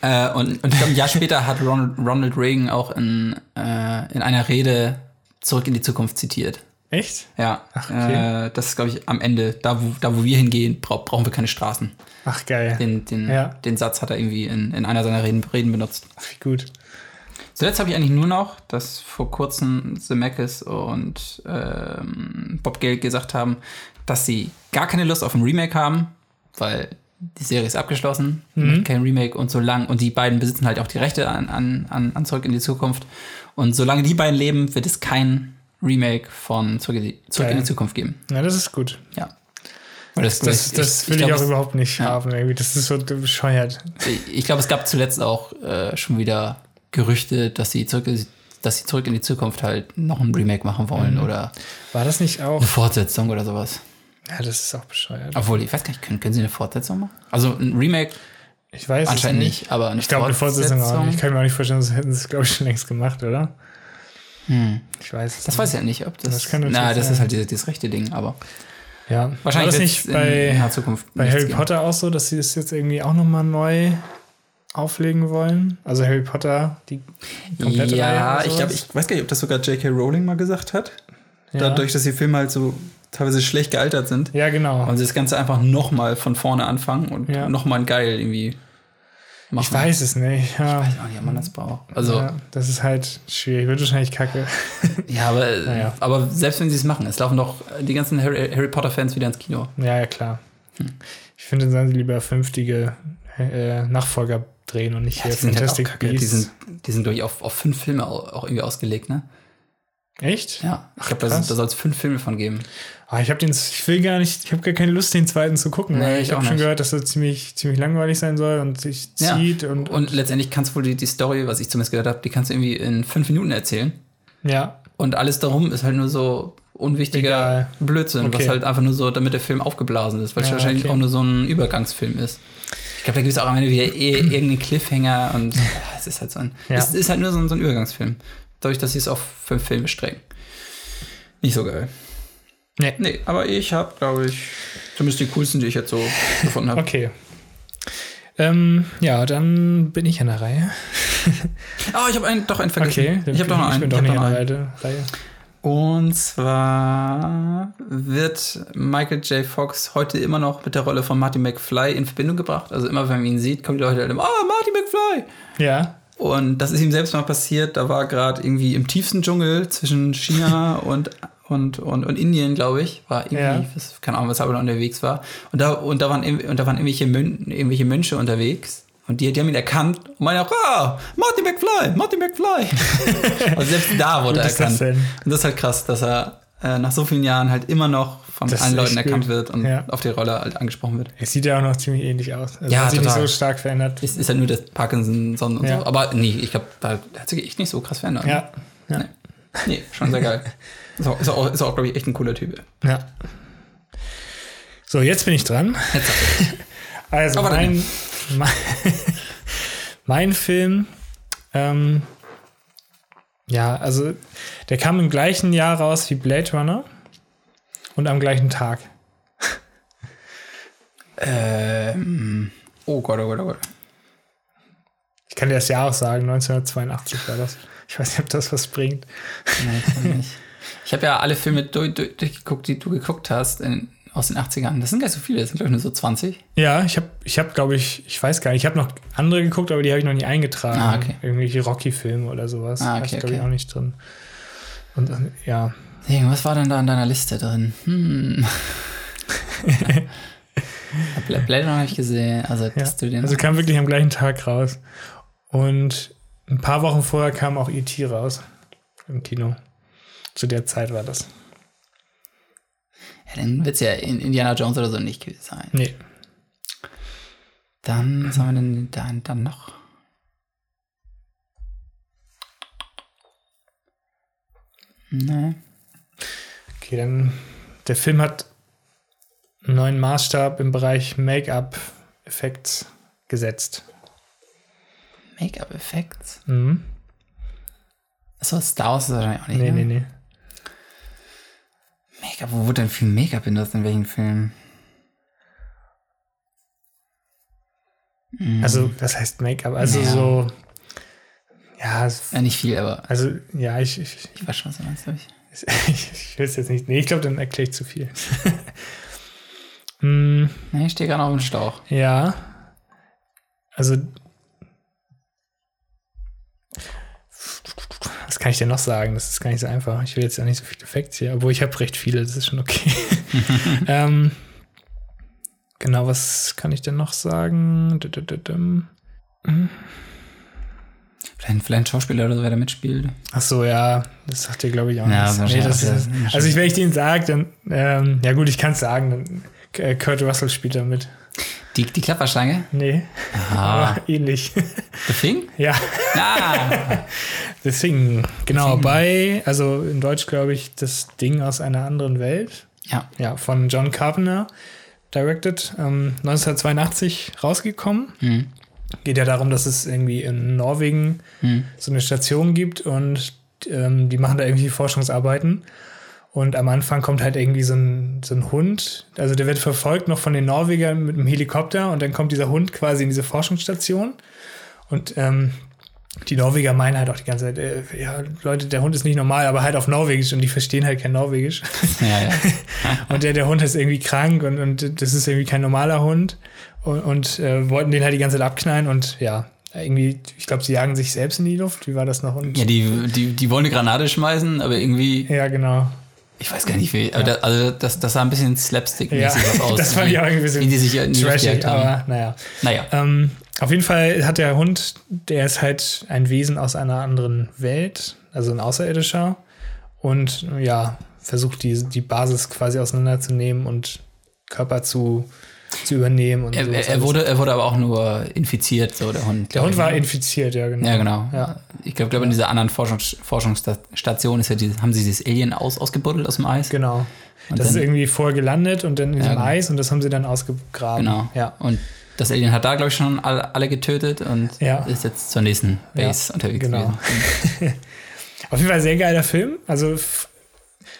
Äh, und, und ich glaube, ein Jahr später hat Ronald, Ronald Reagan auch in, äh, in einer Rede Zurück in die Zukunft zitiert. Echt? Ja, Ach, okay. äh, das ist, glaube ich, am Ende, da wo, da wo wir hingehen, bra brauchen wir keine Straßen. Ach, geil. Den, den, Ja. den Satz hat er irgendwie in, in einer seiner Reden, Reden benutzt. Ach, wie gut. Zuletzt habe ich eigentlich nur noch, dass vor kurzem Zemeckis und ähm, Bob Gale gesagt haben, dass sie gar keine Lust auf ein Remake haben, weil die Serie ist abgeschlossen, mhm. kein Remake und so lang und die beiden besitzen halt auch die Rechte an, an, an, an Zurück in die Zukunft und solange die beiden leben, wird es kein Remake von Zurück in die, Zurück in die. Zukunft geben. Ja, das ist gut. Ja. Das, das, das will ich, glaub, auch es- überhaupt nicht ja. haben. Irgendwie. Das ist so bescheuert. Ich, ich glaube, es gab zuletzt auch äh, schon wieder Gerüchte, dass sie zurück, dass sie zurück in die Zukunft halt noch ein Remake machen wollen Mhm. oder War das nicht auch? eine Fortsetzung oder sowas. Ja, das ist auch bescheuert. Obwohl, ich weiß gar nicht, können, können sie eine Fortsetzung machen? Also ein Remake Ich weiß anscheinend nicht. nicht, aber eine Ich glaube, eine Fortsetzung auch nicht. Ich kann mir auch nicht vorstellen, das hätten sie es, glaube ich, schon längst gemacht, oder? Ich weiß es Das weiß ich ja nicht, ob das. Das kann na, das sein. ist halt dieses, dieses rechte Ding, aber Ja, wahrscheinlich war das nicht in bei, naher Zukunft bei Harry geben. Potter auch so, dass sie das jetzt irgendwie auch nochmal neu auflegen wollen? Also Harry Potter, die komplette Reihe Ja, oder ich glaube, ich weiß gar nicht, ob das sogar J.K. Rowling mal gesagt hat. Ja. Dadurch, dass die Filme halt so teilweise schlecht gealtert sind. Ja, genau. Und sie das Ganze einfach nochmal von vorne anfangen und Ja. nochmal geil irgendwie machen. Ich weiß es nicht. Ja. Ich weiß auch nicht, ob man das braucht. Also, ja, ja, das ist halt schwierig. Wird wahrscheinlich kacke. [LAUGHS] aber, Naja. aber selbst wenn sie es machen, es laufen doch die ganzen Harry, Harry Potter-Fans wieder ins Kino. Ja, ja, klar. Hm. Ich finde, dann sollen sie lieber vernünftige äh, Nachfolger drehen und nicht hier die sind halt Fantastic kacke. Die Beasts. sind, die sind durch auf, auf fünf Filme au- auch irgendwie ausgelegt, ne? Echt? Ja. Ich glaube, da, da soll es fünf Filme von geben. Ah, ich habe den, ich will gar nicht, ich habe gar keine Lust, den zweiten zu gucken. Nee, weil ich ich habe schon gehört, dass er ziemlich, ziemlich langweilig sein soll und sich Ja. zieht und, Und letztendlich kannst du wohl die, die Story, was ich zumindest gehört habe, die kannst du irgendwie in fünf Minuten erzählen. ja, Und alles darum ist halt nur so unwichtiger Egal. Blödsinn, Okay. was halt einfach nur so, damit der Film aufgeblasen ist, weil es Ja, wahrscheinlich okay. auch nur so ein Übergangsfilm ist. Ich glaube, da gibt es auch am Ende wieder eh [CLEARS THROAT] irgendeinen Cliffhanger und [LAUGHS] ja, es ist halt so ein. Ja. Es ist halt nur so ein, so ein Übergangsfilm. Dadurch, dass sie es auf fünf Filme strecken. Nicht so geil. Nee. Nee, aber ich habe, glaube ich, zumindest die coolsten, die ich jetzt so [LAUGHS] gefunden habe. okay. Ähm, ja, dann bin ich an der Reihe. Oh, [LAUGHS] ich habe einen, doch einen vergessen. Okay, ich habe doch noch ich einen. bin Ich doch nicht doch noch an der Reihe. Und zwar wird Michael J. Fox heute immer noch mit der Rolle von Marty McFly in Verbindung gebracht. Also immer, wenn man ihn sieht, kommen die Leute halt immer, ah, Marty McFly! Ja, Und das ist ihm selbst mal passiert. Da war gerade irgendwie im tiefsten Dschungel zwischen China [LAUGHS] und, und, und, und Indien, glaube ich, war irgendwie, Ja. was, keine Ahnung, weshalb er da unterwegs war. Und da, und da waren, und da waren irgendwelche, Mön, irgendwelche Mönche unterwegs. Und die, die haben ihn erkannt und meinen auch, ah, Marty McFly, Marty McFly. und [LAUGHS] selbst da wurde er das erkannt. denn? Und das ist halt krass, dass er äh, nach so vielen Jahren halt immer noch von Das allen Leuten erkannt gut. wird und Ja. auf die Rolle halt angesprochen wird. Es sieht ja auch noch ziemlich ähnlich aus. Also Ja, hat sich nicht so stark verändert. Es ist halt nur das Parkinson und Ja. so. Aber nee, ich glaube, da hat sich echt nicht so krass verändert. Ja. Ja. Nee, nee schon sehr geil. [LAUGHS] Ist auch, ist auch, ist auch glaube ich, echt ein cooler Typ. ja. So, jetzt bin ich dran. [LAUGHS] Also Aber mein, mein, [LAUGHS] mein Film, ähm, ja, also der kam im gleichen Jahr raus wie Blade Runner und am gleichen Tag. [LAUGHS] Ähm, oh Gott, oh Gott, oh Gott. Ich kann dir das Jahr auch sagen, 1982 war das. Ich weiß nicht, ob das was bringt. Das kann ich nicht. Ich habe ja alle Filme durch, durch, durchgeguckt, die du geguckt hast in, aus den 80ern. Das sind gar nicht so viele, das sind glaube ich nur so 20. Ja, ich habe, ich hab, glaube ich, ich weiß gar nicht, ich habe noch andere geguckt, aber die habe ich noch nie eingetragen. Ah, okay. Irgendwelche Rocky-Filme oder sowas. Ah, okay, ich, glaube ich, okay. auch nicht drin. Und äh, ja, was war denn da in deiner Liste drin? Hm. [LAUGHS] Bla- Blade Runner habe ich gesehen. Also, ja. Also kam wirklich am gleichen Tag raus. Und ein paar Wochen vorher kam auch E.T. raus im Kino. Zu der Zeit war das. ja, dann wird es ja in Indiana Jones oder so nicht gewesen sein. Nee. Dann, was haben wir denn dann, dann noch? Ne. Okay, dann der Film hat einen neuen Maßstab im Bereich Make-up-Effekts gesetzt. Make-up-Effekts? Mhm. Achso, Star Wars ist wahrscheinlich auch nicht. Nee, ne? nee, nee. Make-up, wo wurde denn viel Make-up benutzt? In welchen Filmen? Mhm. Also, was heißt Make-up? Also Ja. so. Ja, Ja, nicht viel, aber also, ja, ich, ich, ich weiß schon, was du meinst, glaube [LAUGHS] ich. ich, ich will es jetzt nicht. Nee, ich glaube, dann erkläre ich zu viel. [LAUGHS] Hm, Nee, ich stehe gerade auf dem Stauch. ja. Also. Was kann ich denn noch sagen? Das ist gar nicht so einfach. Ich will jetzt ja nicht so viele Effekte hier, obwohl ich habe recht viele, das ist schon okay. [LAUGHS] ähm, genau, was kann ich denn noch sagen? Vielleicht, vielleicht ein Schauspieler oder so, wer da mitspielt. Ach so, ja, das sagt ihr, glaube ich, auch Ja, nicht. wahrscheinlich das wieder- also, ich, wenn ich den sage, dann, ähm, ja gut, ich kann es sagen, dann, äh, Kurt Russell spielt da mit. Die, die Klapperschlange? Nee, Ah, ähnlich. The Thing? ja, Ah, deswegen, genau, bei, also in Deutsch, glaube ich, das Ding aus einer anderen Welt. ja. Ja, von John Carpenter, directed, ähm, 1982 rausgekommen. Hm. Geht ja darum, dass es irgendwie in Norwegen Hm. so eine Station gibt und ähm, die machen da irgendwie Forschungsarbeiten. Und am Anfang kommt halt irgendwie so ein, so ein Hund, also der wird verfolgt noch von den Norwegern mit einem Helikopter und dann kommt dieser Hund quasi in diese Forschungsstation. Und ähm, die Norweger meinen halt auch die ganze Zeit, äh, ja, Leute, der Hund ist nicht normal, aber halt auf Norwegisch und die verstehen halt kein Norwegisch. [LAUGHS] Ja, ja. [LAUGHS] Und der, der Hund ist irgendwie krank und, und das ist irgendwie kein normaler Hund. Und, und äh, wollten den halt die ganze Zeit abknallen und ja, irgendwie, ich glaube, sie jagen sich selbst in die Luft. Wie war das noch? Und, ja die, die, die wollen eine Granate schmeißen, aber irgendwie, ja, genau. Ich weiß gar nicht wie, aber da, also das, das sah ein bisschen slapstick-mäßig Ja, [LAUGHS] aus. das fand ich auch irgendwie ein bisschen Wie die sich Trashig, haben. aber naja. Naja, Ähm, auf jeden Fall hat der Hund, der ist halt ein Wesen aus einer anderen Welt, also ein Außerirdischer. Und ja, versucht die, die Basis quasi auseinanderzunehmen und Körper zu, zu übernehmen. Und er, er, wurde, er wurde aber auch nur infiziert, so der Hund. der Hund war in infiziert, ja, genau. Ja, genau. Ja. Ich glaube, glaub, in dieser anderen Forschungs Forschungsstation ist ja dieses, haben sie dieses Alien aus, ausgebuddelt aus dem Eis. Genau. Und das ist dann- irgendwie vorher gelandet und dann in diesem genau. Eis und das haben sie dann ausgegraben. Genau. Ja. Und das Alien hat da, glaube ich, schon alle, alle getötet und Ja. ist jetzt zur nächsten Base Ja, unterwegs genau. [LAUGHS] Auf jeden Fall sehr geiler Film. Also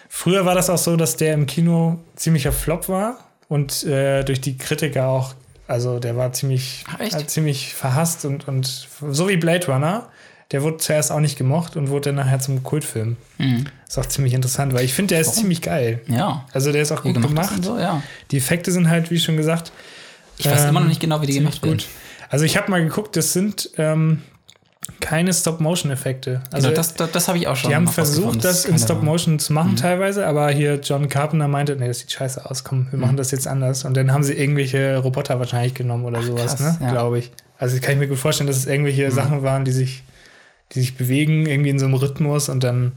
früher war das auch so, dass der im Kino ziemlicher Flop war und äh, durch die Kritiker auch, also der war ziemlich, äh, ziemlich verhasst und, und so wie Blade Runner, der wurde zuerst auch nicht gemocht und wurde dann nachher zum Kultfilm. Mhm. Ist auch ziemlich interessant, weil ich finde, der ist ziemlich geil. Ja. Also der ist auch gut gemacht, gemacht. so, ja. Die Effekte sind halt, wie schon gesagt, Ich weiß Ähm, immer noch nicht genau, wie die gemacht werden. gut. Also ich habe mal geguckt, das sind ähm, keine Stop-Motion-Effekte. Also genau, das, das, das habe ich auch schon. die haben versucht, das ist in Stop-Motion zu Mhm. machen teilweise, aber hier John Carpenter meinte, nee, das sieht scheiße aus, komm, wir Mhm. machen das jetzt anders. Und dann haben sie irgendwelche Roboter wahrscheinlich genommen oder sowas, krass, ne? ja. Mhm. Glaube ich. Also kann ich mir gut vorstellen, dass es irgendwelche Sachen waren, die sich, die sich bewegen, irgendwie in so einem Rhythmus und dann,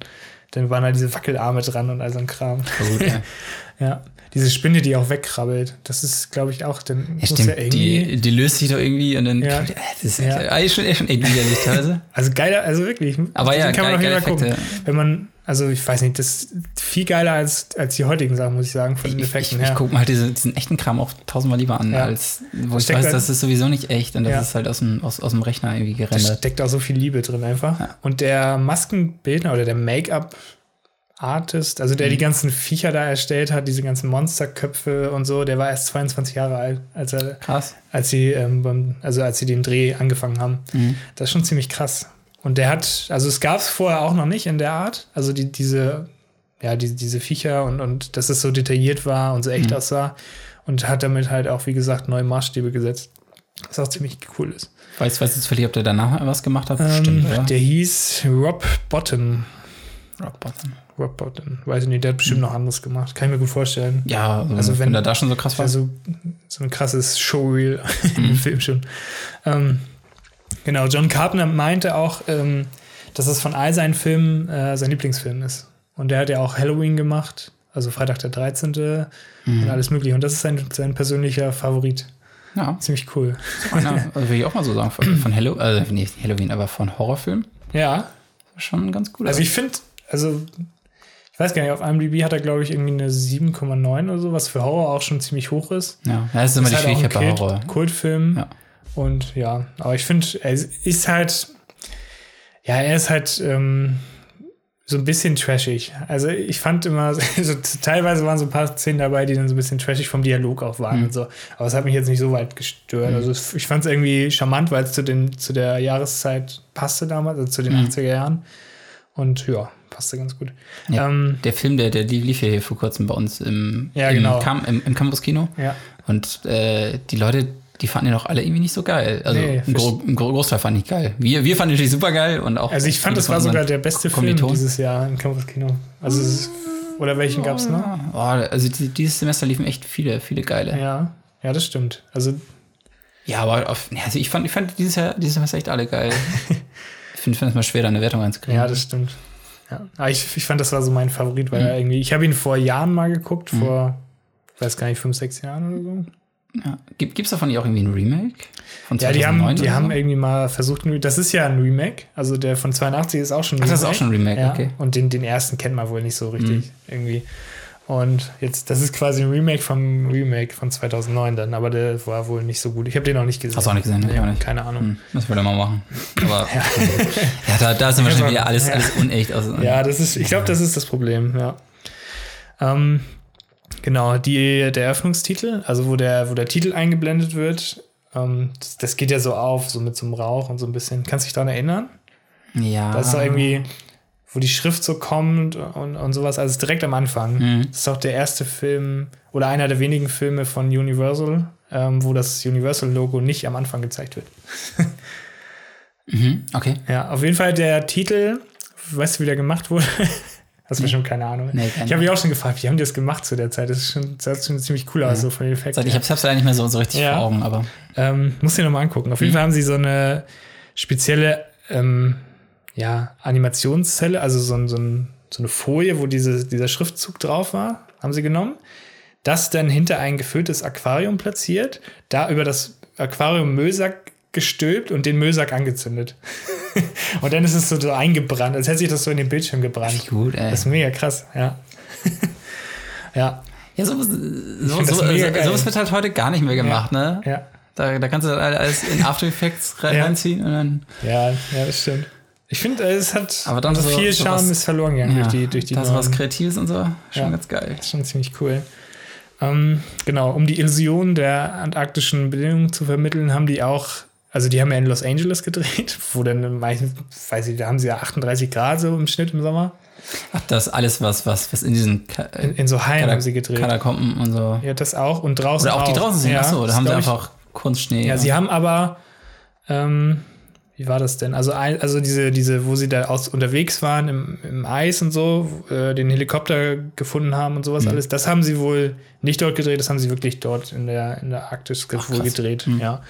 dann waren da diese Wackelarme dran und all so ein Kram. Gut, ja. [LAUGHS] Ja. Diese Spinne, die auch wegkrabbelt, das ist, glaube ich, auch, dann Ja, stimmt, ja irgendwie. die, die löst sich doch irgendwie und dann. Ja. [LAUGHS] Das ist Ja. schon, schon echt widerlich teilweise. [LAUGHS] Also geiler, also wirklich. Aber ja, kann man geil, auf jeden geile Fall gucken. Effekte. Wenn man, also ich weiß nicht, das ist viel geiler als, als die heutigen Sachen, muss ich sagen, von den Ich, Effekten ich, ich her. gucke mir halt diese, diesen echten Kram auch tausendmal lieber an, Ja. als wo ich steckt weiß, halt- das ist sowieso nicht echt und das Ja. ist halt aus dem, aus, aus dem Rechner irgendwie Da gerendert. steckt auch so viel Liebe drin einfach. Ja. Und der Maskenbildner oder der Make-up-Artist, also Mhm. der die ganzen Viecher da erstellt hat, diese ganzen Monsterköpfe und so, der war erst 22 Jahre alt, als er, Krass. als sie, ähm, also als sie den Dreh angefangen haben. Mhm. Das ist schon ziemlich krass. Und der hat, also es gab es vorher auch noch nicht in der Art. Also die, diese, ja, die, diese Viecher und, und dass es so detailliert war und so echt Mhm. aussah. Und hat damit halt auch, wie gesagt, neue Maßstäbe gesetzt. Was auch ziemlich cool ist. Weißt du jetzt vielleicht, ob der danach was gemacht hat? Ähm, Bestimmt, oder? der hieß Rob Bottom. Rock Bottom. Rob Bottom. Weiß ich nicht, der hat bestimmt noch anderes gemacht. Kann ich mir gut vorstellen. Ja, also, Also wenn- wenn, er da schon so krass war. Also so ein krasses Showreel [LAUGHS] Mhm. im Film schon. Ähm, genau, John Carpenter meinte auch, ähm, dass es von all seinen Filmen äh, sein Lieblingsfilm ist. Und der hat ja auch Halloween gemacht, also Freitag der 13. Mhm. und alles mögliche. Und das ist sein, sein persönlicher Favorit. ja, Ziemlich cool. einer, [LAUGHS] also will ich auch mal so sagen, von, von Hello, also nicht Halloween, aber von Horrorfilmen. Ja, Schon ganz gut. also ich finde, also ich weiß gar nicht, auf IMDb hat er, glaube ich, irgendwie eine 7,9 oder so, was für Horror auch schon ziemlich hoch ist. ja, das ist immer die Ist halt auch Schwierigkeit bei Horror. Kult, Kultfilm. Ja. Und ja, aber ich finde, er ist halt, ja, er ist halt ähm, so ein bisschen trashig. Also ich fand immer, [LAUGHS] so, teilweise waren so ein paar Szenen dabei, die dann so ein bisschen trashig vom Dialog auch waren Mhm. und so. Aber es hat mich jetzt nicht so weit gestört. Also es, ich fand es irgendwie charmant, weil es zu, den, zu der Jahreszeit passte damals, also zu den Mhm. 80er Jahren. Und ja, passte ganz gut. Ja. Ähm, Der Film, der, der die lief ja hier vor kurzem bei uns im, Ja, im, genau. Cam, im, im Campus-Kino. ja. Und äh, die Leute, die fanden ihn auch alle irgendwie nicht so geil. Also Nee, ein, Gro ein Gro- Großteil fand ich geil. Wir, wir fanden ihn natürlich super geil und auch. Also ich fand, das war sogar der beste Film dieses Jahr im Campus-Kino. Also es ist, oder welchen gab es noch? Oh, also die, dieses Semester liefen echt viele, viele geile. Ja, Ja, ja, das stimmt. Also, aber auf, ja, also ich fand, ich fand dieses Jahr, dieses Semester echt alle geil. [LAUGHS] ich finde es mal schwer, da eine Wertung einzukriegen. ja, das stimmt. Ja. Aber ich, ich fand, das war so mein Favorit, weil er irgendwie, ich habe ihn vor Jahren mal geguckt, vor, ich weiß gar nicht, fünf, sechs Jahren oder so. Ja. Gibt es davon nicht auch irgendwie ein Remake? Von Ja, die haben, 2009 die haben so? irgendwie mal versucht, das ist ja ein Remake, also der von 82 ist auch schon ein Ach, das ist auch schon ein Remake, ja. okay. Und den, den ersten kennt man wohl nicht so richtig Mhm. irgendwie. Und jetzt, das ist quasi ein Remake vom Remake von 2009 dann, aber der war wohl nicht so gut. Ich habe den auch nicht gesehen. Hast du auch nicht gesehen, ne? Ich Ja, nicht. Keine Ahnung. Hm, das er mal machen. Aber [LAUGHS] ja, da, da sind wahrscheinlich wieder alles, Ja. alles unecht. Also, Ja, das ist, ich glaube, das ist das Problem, ja. Ähm, genau, die, der Eröffnungstitel, also wo der, wo der Titel eingeblendet wird, ähm, das, das geht ja so auf, so mit so einem Rauch und so ein bisschen. Kannst du dich daran erinnern? ja. Das ist doch irgendwie, wo die Schrift so kommt und, und sowas, also direkt am Anfang. Mhm. Das ist doch der erste Film oder einer der wenigen Filme von Universal, ähm, wo das Universal-Logo nicht am Anfang gezeigt wird. [LAUGHS] Mhm, okay. Ja, auf jeden Fall der Titel, weißt du, wie der gemacht wurde? Hast du bestimmt keine Ahnung. Nee, keine ich habe mich auch schon gefragt, wie haben die das gemacht zu der Zeit? Das, ist schon, das sah schon ziemlich cool aus, so von den Effekten. Ich hab's, hab's leider nicht mehr so, so richtig Ja. vor Augen, aber Ähm, muss dir nochmal angucken. Auf jeden Mhm. Fall haben sie so eine spezielle ähm, ja, Animationszelle, also so, ein, so, ein, so eine Folie, wo diese, dieser Schriftzug drauf war, haben sie genommen. Das dann hinter ein gefülltes Aquarium platziert, da über das Aquarium Müllsack gestülpt und den Müllsack angezündet. [LAUGHS] und dann ist es so, so eingebrannt, als hätte sich das so in den Bildschirm gebrannt. gut, ey. Das ist mega krass, ja. [LAUGHS] ja, Ja, sowas, so, so, so, wird halt heute gar nicht mehr gemacht, ne? ja. Da, da kannst du dann alles in After Effects rein- [LAUGHS] Ja. reinziehen und dann. Ja, ja, das stimmt. Ich finde, es hat Aber dann also so- viel Charme was- ist verloren gegangen Ja, durch die, durch die das was Kreatives und so. Schon Ja. ganz geil. Das ist schon ziemlich cool. Ähm, genau, um die Illusion der antarktischen Bedingungen zu vermitteln, haben die auch, also die haben ja in Los Angeles gedreht, [LAUGHS] wo dann meistens, weiß ich, da haben sie ja 38 Grad so im Schnitt im Sommer. Ach, das alles, was, was, was in diesen Ka In, in so Hallen haben sie gedreht. Katakomben und so. Ja, das auch. Und draußen Oder auch die draußen sind. Ja, Achso, da haben sie einfach Kunstschnee. Ja, sie haben aber, ähm, wie war das denn? Also, also diese, diese, wo sie da aus, unterwegs waren im, im Eis und so, äh, den Helikopter gefunden haben und sowas Mhm. alles, das haben sie wohl nicht dort gedreht, das haben sie wirklich dort in der, in der Arktis Ach, wohl gedreht, Mhm. ja.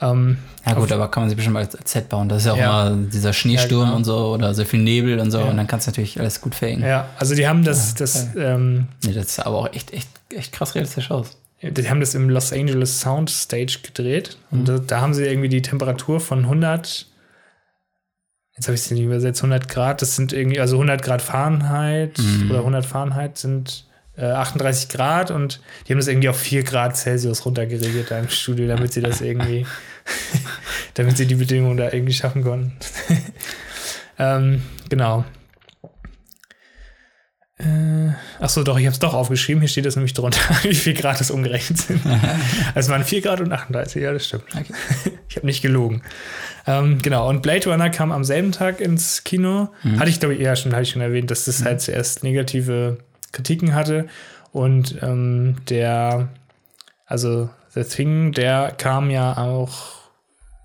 Ähm, Ja gut, aber kann man sich bestimmt als Set bauen. Das ist ja auch Ja. immer dieser Schneesturm Ja, genau. und so oder so viel Nebel und so Ja. und dann kannst du natürlich alles gut faken. ja, also die haben das, das, ähm, Nee, das ist aber auch echt, echt, echt krass realistisch aus. die haben das im Los Angeles Soundstage gedreht und Mhm. da, da haben sie irgendwie die Temperatur von 100 jetzt habe ich es nicht übersetzt 100 Grad das sind irgendwie also 100 Grad Fahrenheit Mhm. oder 100 Fahrenheit sind 38 Grad und die haben das irgendwie auf 4 Grad Celsius runtergeregelt da im Studio damit sie das irgendwie [LAUGHS] damit sie die Bedingungen da irgendwie schaffen konnten [LAUGHS] ähm, genau äh, Achso, doch, ich habe es doch aufgeschrieben. Hier steht es nämlich drunter, [LAUGHS] wie viel Grad es umgerechnet sind. es waren 4 Grad und 38, ja, das stimmt. Okay. Ich habe nicht gelogen. Ähm, genau, und Blade Runner kam am selben Tag ins Kino. Hatte ich, glaube ich, eher schon, hatte ich schon erwähnt, dass das halt zuerst negative Kritiken hatte. Und ähm, der, also The Thing, der kam ja auch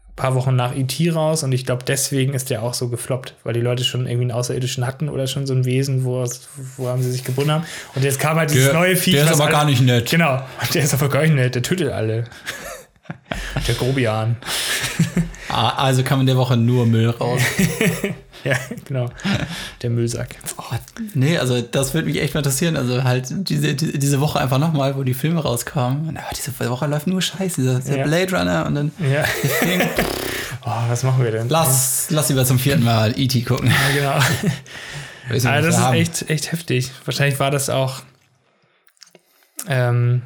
ein paar Wochen nach E.T. raus und ich glaube, deswegen ist der auch so gefloppt, weil die Leute schon irgendwie einen Außerirdischen hatten oder schon so ein Wesen, wo, wo haben sie sich gebunden haben. Und jetzt kam halt dieses neue Viech. der ist aber alle- gar nicht nett. Genau, der ist aber gar nicht nett, der tötet alle. der Grobian. [LAUGHS] Ah, Also kann man der Woche nur Müll raus. [LAUGHS] Ja, genau. Der Müllsack. Oh, nee, also das würde mich echt mal interessieren. Also halt diese, die- diese Woche einfach nochmal, wo die Filme rauskamen. Und, ah, diese Woche läuft nur Scheiß, dieser, dieser Ja. Blade Runner und dann Ja. [LAUGHS] Oh, was machen wir denn? lass, lass lieber zum vierten Mal E.T. gucken. Ja, genau. [LAUGHS] Nicht, Also das ist haben. echt, echt heftig. Wahrscheinlich war das auch, ähm,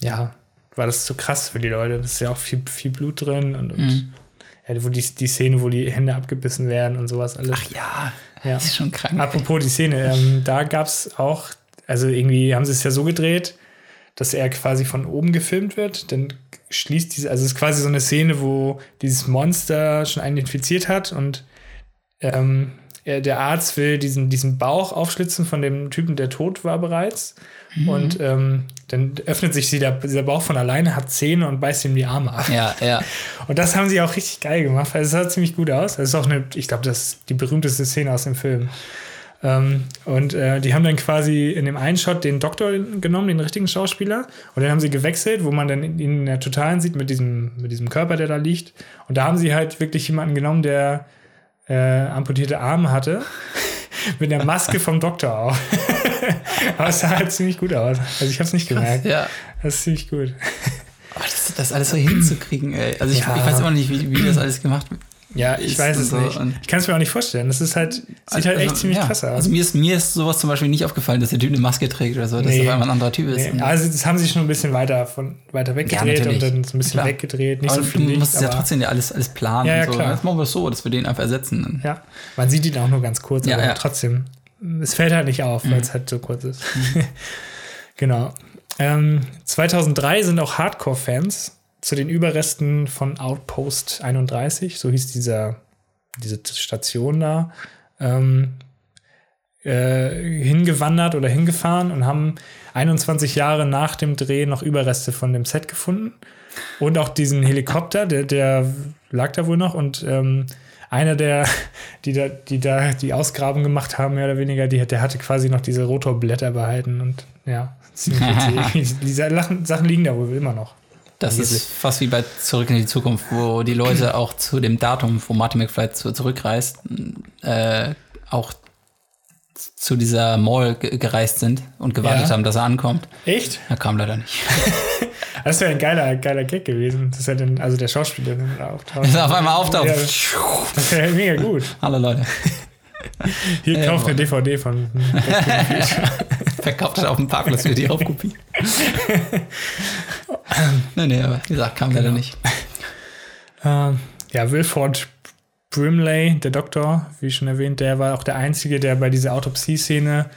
ja, war das zu krass für die Leute. Das ist ja auch viel, viel Blut drin und, und Mhm. Ja, wo die, die Szene, wo die Hände abgebissen werden und sowas alles. Ach ja, Ja. das ist schon krank. Apropos die Szene, ähm, da gab es auch, also irgendwie haben sie es ja so gedreht, dass er quasi von oben gefilmt wird. Dann schließt diese, also es ist quasi so eine Szene, wo dieses Monster schon einen infiziert hat und ähm, er, der Arzt will diesen, diesen Bauch aufschlitzen von dem Typen, der tot war bereits. Und ähm, dann öffnet sich dieser, dieser Bauch von alleine, hat Zähne und beißt ihm die Arme ab. Ja, ja. [LAUGHS] Und das haben sie auch richtig geil gemacht, weil es sah ziemlich gut aus. Das ist auch eine, ich glaube, das ist die berühmteste Szene aus dem Film. Ähm, und äh, die haben dann quasi in dem einen Shot den Doktor genommen, den richtigen Schauspieler, und dann haben sie gewechselt, wo man dann ihn in der Totalen sieht mit diesem, mit diesem Körper, der da liegt. Und da haben sie halt wirklich jemanden genommen, der äh, amputierte Arme hatte, [LAUGHS] mit der Maske vom Doktor auch. [LAUGHS] Aber es sah halt ziemlich gut aus. Also ich habe es nicht gemerkt. ja. Das ist ziemlich gut. Aber das, das alles so hinzukriegen, ey. Also ich, Ja. ich weiß immer nicht, wie, wie das alles gemacht wird. Ja, ich weiß es so nicht. Ich kann es mir auch nicht vorstellen. Das ist halt, sieht halt echt Also, ziemlich ja. krass aus. Also mir ist, mir ist sowas zum Beispiel nicht aufgefallen, dass der Typ eine Maske trägt oder so, dass Nee. das einmal ein anderer Typ ist. Nee, also das haben sie schon ein bisschen weiter von weiter weggedreht natürlich. und dann so ein bisschen Klar. weggedreht, nicht aber so viel du musst es ja trotzdem ja alles, alles planen Ja, ja, so. klar. Jetzt machen wir es so, dass wir den einfach ersetzen. Ja, man sieht ihn auch nur ganz kurz, Ja, aber ja. trotzdem, es fällt halt nicht auf, Mhm. weil es halt so kurz ist. [LAUGHS] genau. Ähm, 2003 sind auch Hardcore-Fans zu den Überresten von Outpost 31, so hieß dieser, diese Station da, ähm, äh, hingewandert oder hingefahren und haben 21 Jahre nach dem Dreh noch Überreste von dem Set gefunden. Und auch diesen Helikopter, der, der lag da wohl noch. Und ähm, einer der, [LAUGHS] die da, die da die Ausgrabung gemacht haben, mehr oder weniger, die, der hatte quasi noch diese Rotorblätter behalten. Und ja, [LAUGHS] ziemlich. [LAUGHS] Diese Sachen liegen da wohl immer noch. Das ist fast wie bei Zurück in die Zukunft, wo die Leute [CLEARS THROAT] auch zu dem Datum, wo Martin McFly zu, zurückreist, äh, auch zu dieser Mall ge gereist sind und gewartet Ja. haben, dass er ankommt. Echt? Er kam leider nicht. [LAUGHS] Das wäre ein geiler, geiler Gag gewesen. Das dann, also der Schauspieler dann da auftaucht. Dass er auf einmal auftaucht. Ja, das wäre mega gut. [LAUGHS] Hallo Leute. Hier kauft eine DVD von. [LAUGHS] Verkauft er auf dem Parkplatz für die Raubkopie. [COUGHS] nee, nee, aber wie gesagt, kam leider nicht. [LAUGHS] Ähm, ja, Wilford Brimley, der Doktor, wie schon erwähnt, der war auch der Einzige, der bei dieser Autopsie-Szene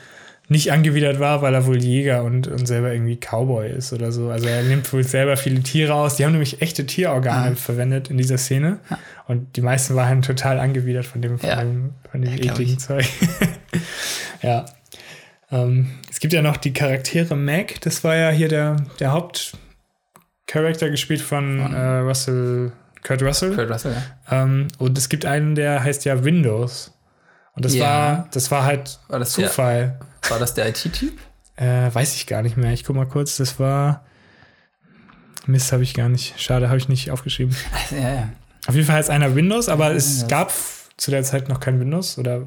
nicht angewidert war, weil er wohl Jäger und, und selber irgendwie Cowboy ist oder so. Also er nimmt wohl selber viele Tiere aus. Die haben nämlich echte Tierorgane Ah. verwendet in dieser Szene. Und die meisten waren total angewidert von dem, von Ja. dem, von dem Ja, glaub ekligen. Zeug. [LAUGHS] ja. Ähm, es gibt ja noch die Charaktere Mac, das war ja hier der, der Hauptcharakter gespielt von Von- äh, Russell Kurt Russell. Kurt Russell, ja. Ähm, und es gibt einen, der heißt ja Windows. Und das Ja. war, das war halt War das der- Zufall. War das der IT-Typ? Äh, weiß ich gar nicht mehr. Ich guck mal kurz. Das war. Mist, habe ich gar nicht. Schade, habe ich nicht aufgeschrieben. [LAUGHS] Ja, ja. Auf jeden Fall heißt einer Windows, aber es Windows. gab zu der Zeit noch kein Windows oder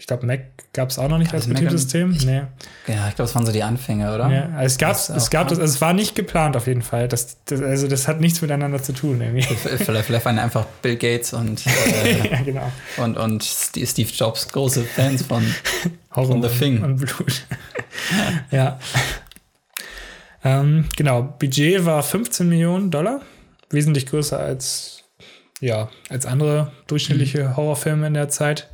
ich glaube Mac gab es auch noch nicht als Betriebssystem. ich- Nee. Ja, ich glaube, das waren so die Anfänge, oder? Ja, also es gab, Das es gab das, also es war nicht geplant auf jeden Fall. Das, das, also das hat nichts miteinander zu tun irgendwie. Vielleicht, vielleicht waren einfach Bill Gates und, [LAUGHS] äh, ja, genau. und, und Steve Jobs große Fans von. [LAUGHS] Von The Thing. Und Blut. [LAUGHS] ja. ähm, genau, Budget war 15 Millionen Dollar. Wesentlich größer als, ja, als andere durchschnittliche Horrorfilme in der Zeit.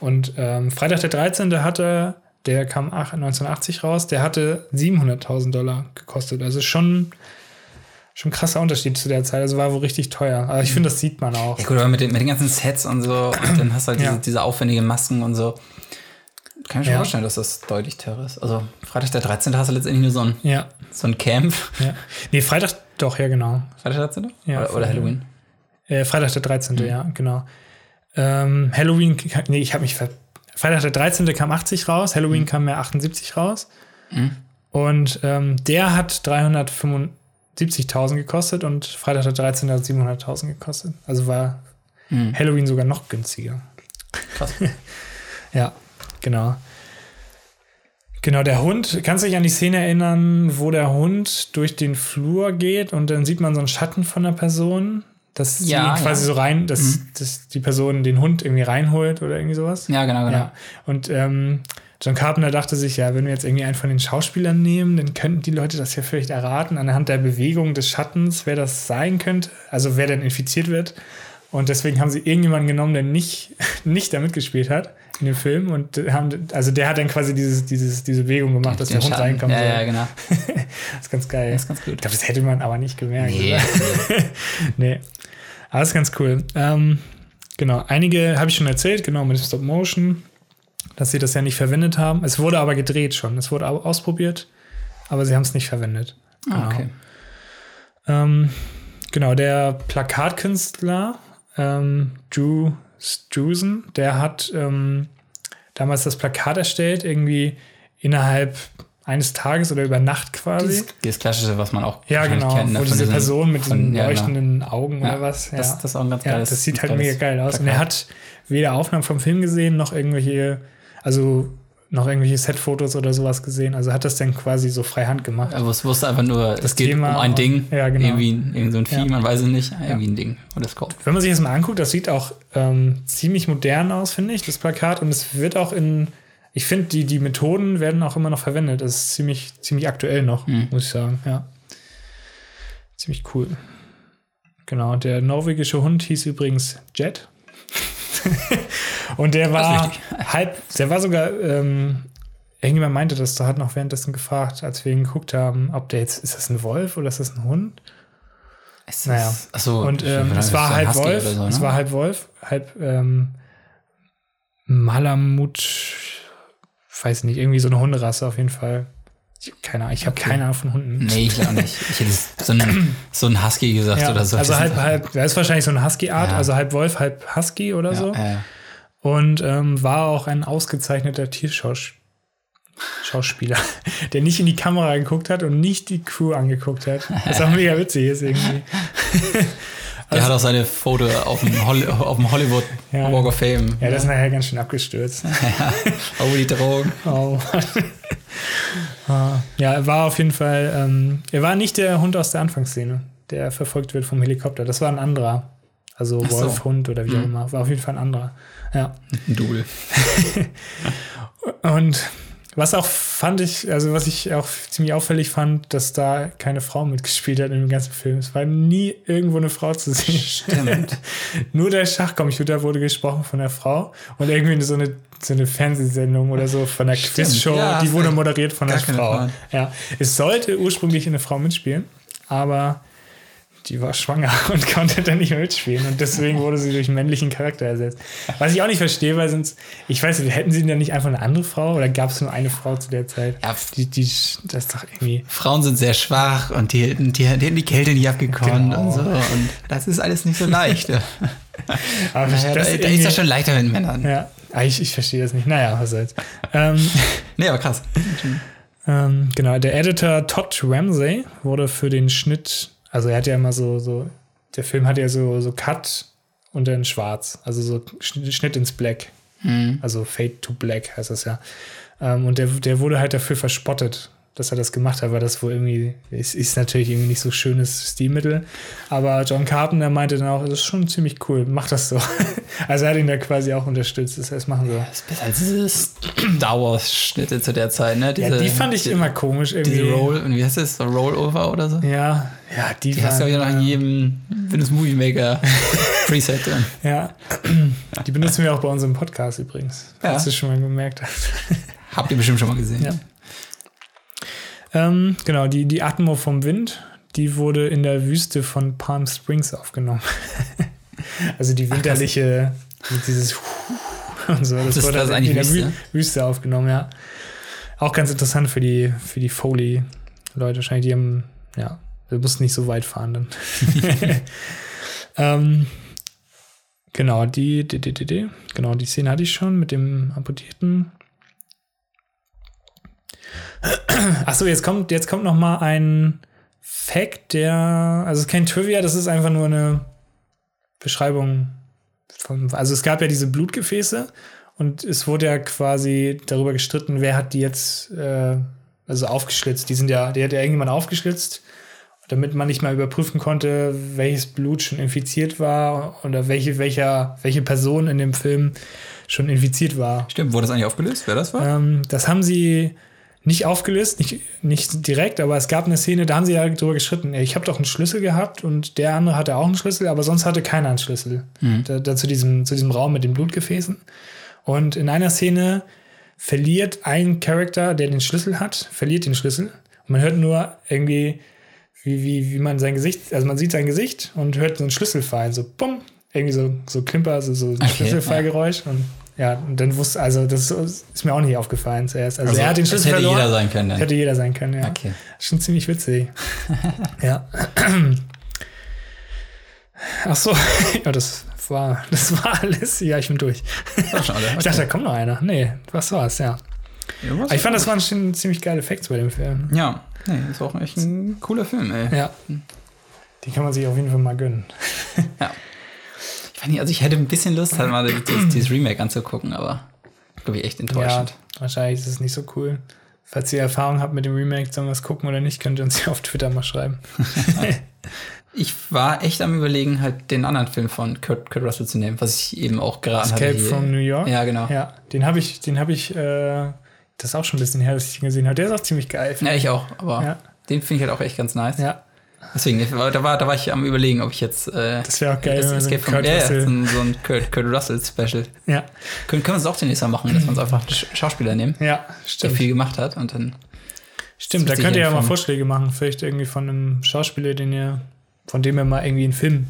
Und ähm, Freitag der 13. hatte, der kam ach- 1980 raus, der hatte 700.000 Dollar gekostet. Also schon, schon ein krasser Unterschied zu der Zeit. Also war wohl richtig teuer. Aber ich finde, das sieht man auch. Ja, gut, aber mit den, mit den ganzen Sets und so, und dann hast du halt Ja. diese, diese aufwendigen Masken und so. Kann ich mir schon Ja. vorstellen, dass das deutlich teurer ist. Also, Freitag der 13. hast du letztendlich nur so ein, Ja, so ein Camp. ja. Nee, Freitag, doch, ja, genau. Freitag der 13.? Ja, oder, oder. Halloween? Äh, Freitag der 13. Ja, genau. Ähm, Halloween, nee, ich habe mich ver Freitag der 13. kam 80 raus, Halloween kam ja 78 raus. Und ähm, der hat 375.000 gekostet und Freitag der 13. hat 700.000 gekostet. Also war Halloween sogar noch günstiger. Krass. [LAUGHS] Ja, genau. Genau, der Hund, kannst du dich an die Szene erinnern, wo der Hund durch den Flur geht und dann sieht man so einen Schatten von der Person, dass Ja, quasi ja. so rein, dass, dass die Person den Hund irgendwie reinholt oder irgendwie sowas. Ja, genau, genau. Ja. Und ähm, John Carpenter dachte sich, ja, wenn wir jetzt irgendwie einen von den Schauspielern nehmen, dann könnten die Leute das ja vielleicht erraten, anhand der Bewegung des Schattens, wer das sein könnte, also wer denn infiziert wird. Und deswegen haben sie irgendjemanden genommen, der nicht, [LAUGHS] nicht da mitgespielt hat in dem Film. Und haben, also der hat dann quasi dieses, dieses, diese Bewegung gemacht, dass der Hund reinkommen Ja, soll. ja, genau. [LAUGHS] Das ist ganz geil. Das ist ganz Ich gut. glaube, das hätte man aber nicht gemerkt. Nee. [LAUGHS] Nee. Aber das ist ganz cool. Ähm, genau, einige habe ich schon erzählt, genau, mit Stop Motion, dass sie das ja nicht verwendet haben. Es wurde aber gedreht schon. Es wurde au- ausprobiert, aber sie haben es nicht verwendet. Ah, okay. Ähm, genau, der Plakatkünstler ähm, Drew Struzan, der hat ähm, damals das Plakat erstellt, irgendwie innerhalb eines Tages oder über Nacht quasi. Dieses, dieses Klassische, was man auch Ja, genau. kennt, ne, wo von diese diesen- Person mit von- diesen ja, genau. leuchtenden Augen Ja, oder was. Ja, Das, das ist auch ein ganz ja geiles. das sieht halt mega geil aus. Und Plakat. er hat weder Aufnahmen vom Film gesehen, noch irgendwelche, also noch irgendwelche Setfotos oder sowas gesehen. Also hat das dann quasi so frei Hand gemacht. Aber es wusste einfach nur, es geht Thema um ein und- Ding. ja, genau. Irgendwie, irgend so ein Vieh, Ja. man weiß es nicht. Irgendwie ein Ding. Und das kommt. Wenn man sich das mal anguckt, das sieht auch ähm, ziemlich modern aus, finde ich, das Plakat. Und es wird auch in, ich finde, die, die Methoden werden auch immer noch verwendet. Das ist ziemlich, ziemlich aktuell noch, Mhm. muss ich sagen. Ja. Ziemlich cool. Genau, der norwegische Hund hieß übrigens Jet. [LAUGHS] Und der war halb, der war sogar, ähm, irgendjemand meinte das, da hat noch währenddessen gefragt, als wir ihn geguckt haben, ob der jetzt, ist das ein Wolf oder ist das ein Hund? Es Naja. ist- Achso, Und ähm, es war halb Husky Wolf, so, es ne? war halb Wolf, halb ähm, Malamut, weiß nicht, irgendwie so eine Hunderasse auf jeden Fall. Ich, keine Ahnung, ich habe keine Ahnung von Hunden. Nee, ich auch nicht. Ich hätte so ein, so ein Husky gesagt Ja, oder so. also Das halb, ist- halb, [LAUGHS] das ist wahrscheinlich so eine Husky-Art, Ja. also halb Wolf, halb Husky oder Ja, so. äh, Und ähm, war auch ein ausgezeichneter Tierschauspieler, [LAUGHS] der nicht in die Kamera geguckt hat und nicht die Crew angeguckt hat. Was auch mega witzig ist irgendwie. [LAUGHS] der hat auch seine Foto auf dem, Hol [LAUGHS] auf dem Hollywood Ja. Walk of Fame. Ja, das ist nachher ganz schön abgestürzt. [LAUGHS] Oh, die Drogen. [LAUGHS] Oh. Ja, er war auf jeden Fall, ähm, er war nicht der Hund aus der Anfangsszene, der verfolgt wird vom Helikopter. Das war ein anderer. Also Ach so. Wolf, Hund oder wie auch immer. War auf jeden Fall ein anderer. Ja. Ein Double. Und was auch fand ich, also was ich auch ziemlich auffällig fand, dass da keine Frau mitgespielt hat in dem ganzen Film. Es war nie irgendwo eine Frau zu sehen. Stimmt. [LAUGHS] Nur der Schachcomputer wurde gesprochen von der Frau und irgendwie so eine, so eine Fernsehsendung oder so von der Stimmt, Quizshow, ja, die wurde moderiert von der. Frau. Ja, es sollte ursprünglich eine Frau mitspielen, aber die war schwanger [LAUGHS] und konnte dann nicht mehr mitspielen. Und deswegen wurde sie durch einen männlichen Charakter ersetzt. Was ich auch nicht verstehe, weil sonst, ich weiß nicht, hätten sie denn nicht einfach eine andere Frau oder gab es nur eine Frau zu der Zeit? Ja, Die, die, das ist doch irgendwie. Frauen sind sehr schwach und die, die, die hätten die Kälte nicht abgekonnt Genau. und so. Und das ist alles nicht so leicht. [LAUGHS] Aber naja, da, das da irgendwie- ist das schon leichter mit Männern. Ja, Ah, ich, ich verstehe das nicht. Naja, was soll's. ähm, [LAUGHS] Nee, aber krass. ähm, genau, der Editor Todd Ramsey wurde für den Schnitt, also er hat ja immer so, so der Film hat ja so, so Cut und dann schwarz, also so Schnitt ins Black. Mhm. Also Fade to Black heißt das ja. Ähm, und der, der wurde halt dafür verspottet, dass er das gemacht hat, weil das wohl irgendwie, ist, ist natürlich irgendwie nicht so schönes Stilmittel. Aber John Carpenter meinte dann auch, das ist schon ziemlich cool, mach das so. [LAUGHS] also er hat ihn da quasi auch unterstützt, dass er es machen soll. Das ist besser als dieses Star Wars-Schnitte zu der Zeit, ne? Ja, die fand ich die, immer komisch irgendwie. Diese Roll, und wie heißt das? So Rollover oder so? Ja, ja, die, Die hast du ja noch in jedem Windows Movie Maker [LAUGHS] Preset drin. Ja, die benutzen wir auch bei unserem Podcast übrigens, Ja. falls du schon mal gemerkt hast. Habt ihr bestimmt schon mal gesehen. Ja. Ähm, genau, die, die Atmo vom Wind, die wurde in der Wüste von Palm Springs aufgenommen. [LAUGHS] also die winterliche, dieses [LAUGHS] und so, das, Das- wurde das in eigentlich der Wü- Wüste? Wüste aufgenommen, ja. Auch ganz interessant für die, für die Foley-Leute wahrscheinlich, die haben, ja, wir mussten nicht so weit fahren dann. [LAUGHS] ähm, genau, die, die, die, die, die, genau, die Szene hatte ich schon mit dem Amputierten. [CLEARS THROAT] Achso, jetzt kommt, jetzt kommt noch mal ein Fact, der, also es ist kein Trivia, das ist einfach nur eine Beschreibung von, also es gab ja diese Blutgefäße und es wurde ja quasi darüber gestritten, wer hat die jetzt, äh, also aufgeschlitzt. Die sind ja, die hat ja irgendjemand aufgeschlitzt, damit man nicht mal überprüfen konnte, welches Blut schon infiziert war oder welche, welcher, welche Person in dem Film schon infiziert war. Stimmt, wurde das eigentlich aufgelöst, wer das war? Ähm, das haben sie nicht aufgelöst, nicht, nicht direkt, aber es gab eine Szene, da haben sie ja drüber geschritten. Ich habe doch einen Schlüssel gehabt und der andere hatte auch einen Schlüssel, aber sonst hatte keiner einen Schlüssel. Da, da zu, diesem, zu diesem Raum mit den Blutgefäßen. Und in einer Szene verliert ein Charakter, der den Schlüssel hat, verliert den Schlüssel. Und man hört nur irgendwie, wie, wie, wie man sein Gesicht, also man sieht sein Gesicht und hört so einen Schlüssel fallen, so bumm, irgendwie so, so Klimper, also so ein Okay, Schlüsselfallgeräusch. Und ja, und dann wusste, also das ist mir auch nicht aufgefallen zuerst. Also, Also, er hat den das Schlüssel hätte verloren. jeder sein können dann. Hätte jeder sein können, ja. Okay. Schon ziemlich witzig. [LAUGHS] ja. [CLEARS THROAT] Ach so, [LAUGHS] ja, das war, das war alles. Ja, ich bin durch. Das alle. Ich dachte, da kommt noch einer. Nee, was war's, ja. Ja, was? Ich fand, das waren schon ziemlich geile Facts bei dem Film. ja, nee, ist auch echt ein cooler Film, ey. Ja. Die kann man sich auf jeden Fall mal gönnen. [LAUGHS] Ich, weiß nicht, also ich hätte ein bisschen Lust, halt mal dieses, dieses Remake anzugucken, aber glaube ich echt Ja, enttäuschend. wahrscheinlich ist es nicht so cool. Falls ihr Erfahrung habt mit dem Remake, sollen wir es gucken oder nicht, könnt ihr uns ja auf Twitter mal schreiben. [LAUGHS] [LAUGHS] Ich war echt am überlegen, halt den anderen Film von Kurt, Kurt Russell zu nehmen, was ich eben auch geraten hatte. Escape from New York. Ja, genau. Ja, Ja, den habe ich, den habe ich, äh, das ist auch schon ein bisschen her, dass ich ihn gesehen habe. Der ist auch ziemlich geil. finde ich auch, aber Ja. den finde ich halt auch echt ganz nice. Ja, Deswegen, da war, da war ich am überlegen, ob ich jetzt äh, das wäre auch geil, das so Escape from Kurt ja, ja, Russell- so ein, so ein Kurt, Kurt Russell Special. Ja, Können, können wir es auch demnächst mal machen, dass wir uns einfach einen Sch- Schauspieler nehmen, ja, der stimmt. viel gemacht hat und dann. Stimmt, da könnt ihr ja mal Vorschläge machen. Vielleicht irgendwie von einem Schauspieler, den ihr, von dem ihr mal irgendwie einen Film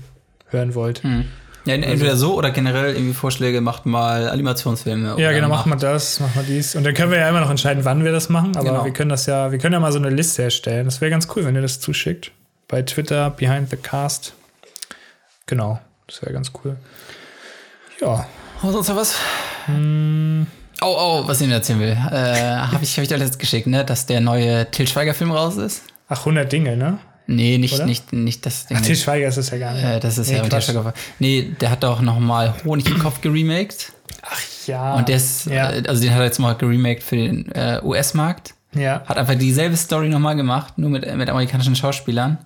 hören wollt. Hm. Ja, entweder so oder generell irgendwie Vorschläge, macht mal Animationsfilme. Ja, genau, macht- machen wir das, machen wir dies. Und dann können wir ja immer noch entscheiden, wann wir das machen. Aber Genau. wir können das ja, wir können ja mal so eine Liste erstellen. Das wäre ganz cool, wenn ihr das zuschickt. Bei Twitter, Behind the Cast. Genau, das wäre ganz cool. Ja. Oh, sonst noch was? Hm, Oh, oh, was ich Ihnen erzählen will. Äh, Habe ich, hab ich dir letztes geschickt, ne? Dass der neue Til Schweiger-Film raus ist? ach, 100 Dinge, ne? Nee, nicht, Oder? nicht, nicht das Ding. Ach, Til Schweiger ist es ja gar nicht. äh, das ist Nee, ja mit Quatsch. Schweiger. Nee, der hat doch noch mal Honig im Kopf geremaked. Ach ja. Und der ist, Ja. äh, also den hat er jetzt mal geremaked für den äh, US-Markt. ja. Hat einfach dieselbe Story nochmal gemacht, nur mit, mit amerikanischen Schauspielern.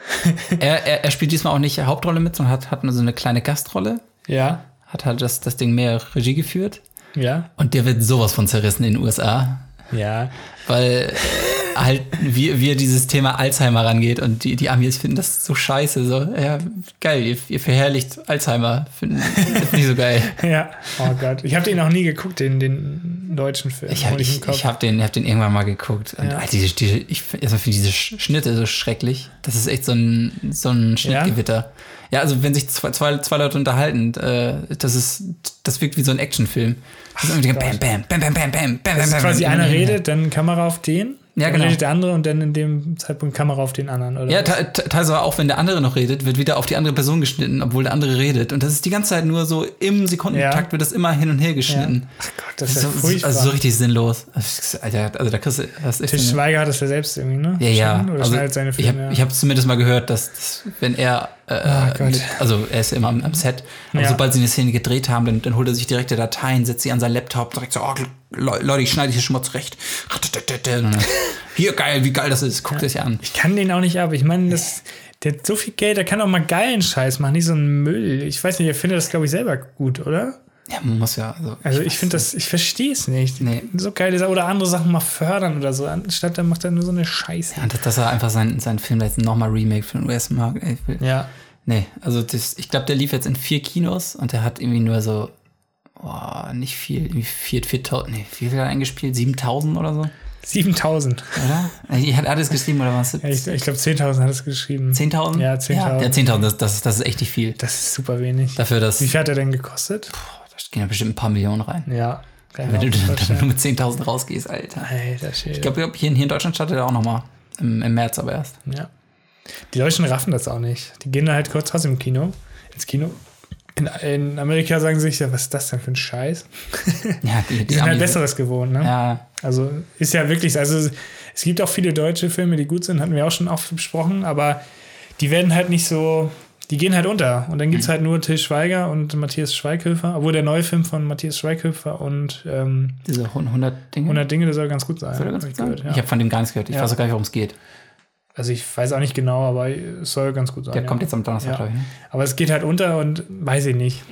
[LAUGHS] er, er, er spielt diesmal auch nicht Hauptrolle mit, sondern hat, hat nur so eine kleine Gastrolle. Ja. Hat halt das, das Ding mehr Regie geführt. Ja. Und der wird sowas von zerrissen in den USA. Ja. Weil äh, [LAUGHS] halt, wie, wie er dieses Thema Alzheimer rangeht und die, die Amis finden das so scheiße. So, ja, geil, ihr, ihr verherrlicht Alzheimer. Finden find nicht so geil. [LAUGHS] Ja, oh Gott. Ich habe den auch nie geguckt, den, den deutschen Film. Ich habe ich, ich hab den, hab den irgendwann mal geguckt. Und Ja. Alter, diese, diese, ich erstmal finde diese Sch- Schnitte so schrecklich. Das ist echt so ein, so ein Schnittgewitter. Ja, also wenn sich zwei, zwei, zwei Leute unterhalten, äh, das ist, das wirkt wie so ein Actionfilm. Das ist irgendwie bam, bam, bam, bam, bam, bam, bam, Das ist bam, quasi bam, einer bam, bam. redet, dann Kamera auf den. Ja, dann genau. redet der andere und dann in dem Zeitpunkt Kamera auf den anderen, oder? Ja, teilweise auch wenn der andere noch redet, wird wieder auf die andere Person geschnitten, obwohl der andere redet. Und das ist die ganze Zeit nur so im Sekundentakt Ja. wird das immer hin und her geschnitten. Ach Gott, das ist so, ja furchtbar. also so richtig sinnlos. Alter, also da kriegst du das ist Tisch Schweiger hat das ja selbst irgendwie, ne? Ja, ja. Oder Also, schneidet seine ich Filme. habe ja. ich hab zumindest mal gehört, dass, dass wenn er, äh, Oh mit, also er ist immer am, am Set, aber Ja. sobald sie eine Szene gedreht haben, dann, dann holt er sich direkte Dateien, setzt sie an seinen Laptop, direkt so, oh, Le- Leute, ich schneide hier schon mal zurecht. Hier, geil, wie geil das ist, guckt ja an. Ich kann den auch nicht ab. Ich meine, das, der hat so viel Geld, der kann auch mal geilen Scheiß machen, nicht so einen Müll. Ich weiß nicht, er findet das, glaube ich, selber gut, oder? Ja, man muss ja, also, Also ich weiß finde das, ich verstehe es nicht. Nee. So geile Sachen oder andere Sachen mal fördern oder so, anstatt dann macht er nur so eine Scheiße. Ja, und dass- er einfach seinen, seinen Film jetzt nochmal remake für den US-Markt. ich Ja. Nee, also das, ich glaube, der lief jetzt in vier Kinos und der hat irgendwie nur so, oh, nicht viel, irgendwie vier, 4000, nee, wie viel hat er eingespielt? 7000 oder so? 7000. Oder? Er hat alles geschrieben oder was? Ja, ich ich glaube, 10.000 hat es geschrieben. 10.000? Ja, 10.000. Ja, 10.000, das, das, das ist echt nicht viel. Das ist super wenig. Dafür, dass. Wie viel hat er denn gekostet? Da gehen ja bestimmt ein paar Millionen rein. Ja. Wenn du dann nur mit 10.000 rausgehst, Alter. Alter Schwede. Ich glaube, hier, hier in Deutschland startet er auch nochmal. Im, Im März aber erst. Ja. Die Deutschen raffen das auch nicht. Die gehen dann halt kurz raus im Kino, ins Kino. In, in Amerika sagen sie sich ja, was ist das denn für ein Scheiß? [LAUGHS] Ja, die, Die sind halt Amis- Besseres gewohnt, ne? Ja, Also ist ja wirklich, so. also es gibt auch viele deutsche Filme, die gut sind, hatten wir auch schon oft besprochen, aber die werden halt nicht so, die gehen halt unter. Und dann gibt Mhm. es halt nur Till Schweiger und Matthias Schweighöfer, obwohl der neue Film von Matthias Schweighöfer und ähm, diese 100 Dinge. 100 Dinge, der soll ganz gut sein. Soll ganz gut ich sein? gehört, ja. Ich habe von dem gar nichts gehört. Ich Ja. weiß auch gar nicht, worum es geht. Also ich weiß auch nicht genau, aber es soll ganz gut sein. Der ja. kommt jetzt am Donnerstag, glaube ich. Ne? Aber es geht halt unter und weiß ich nicht.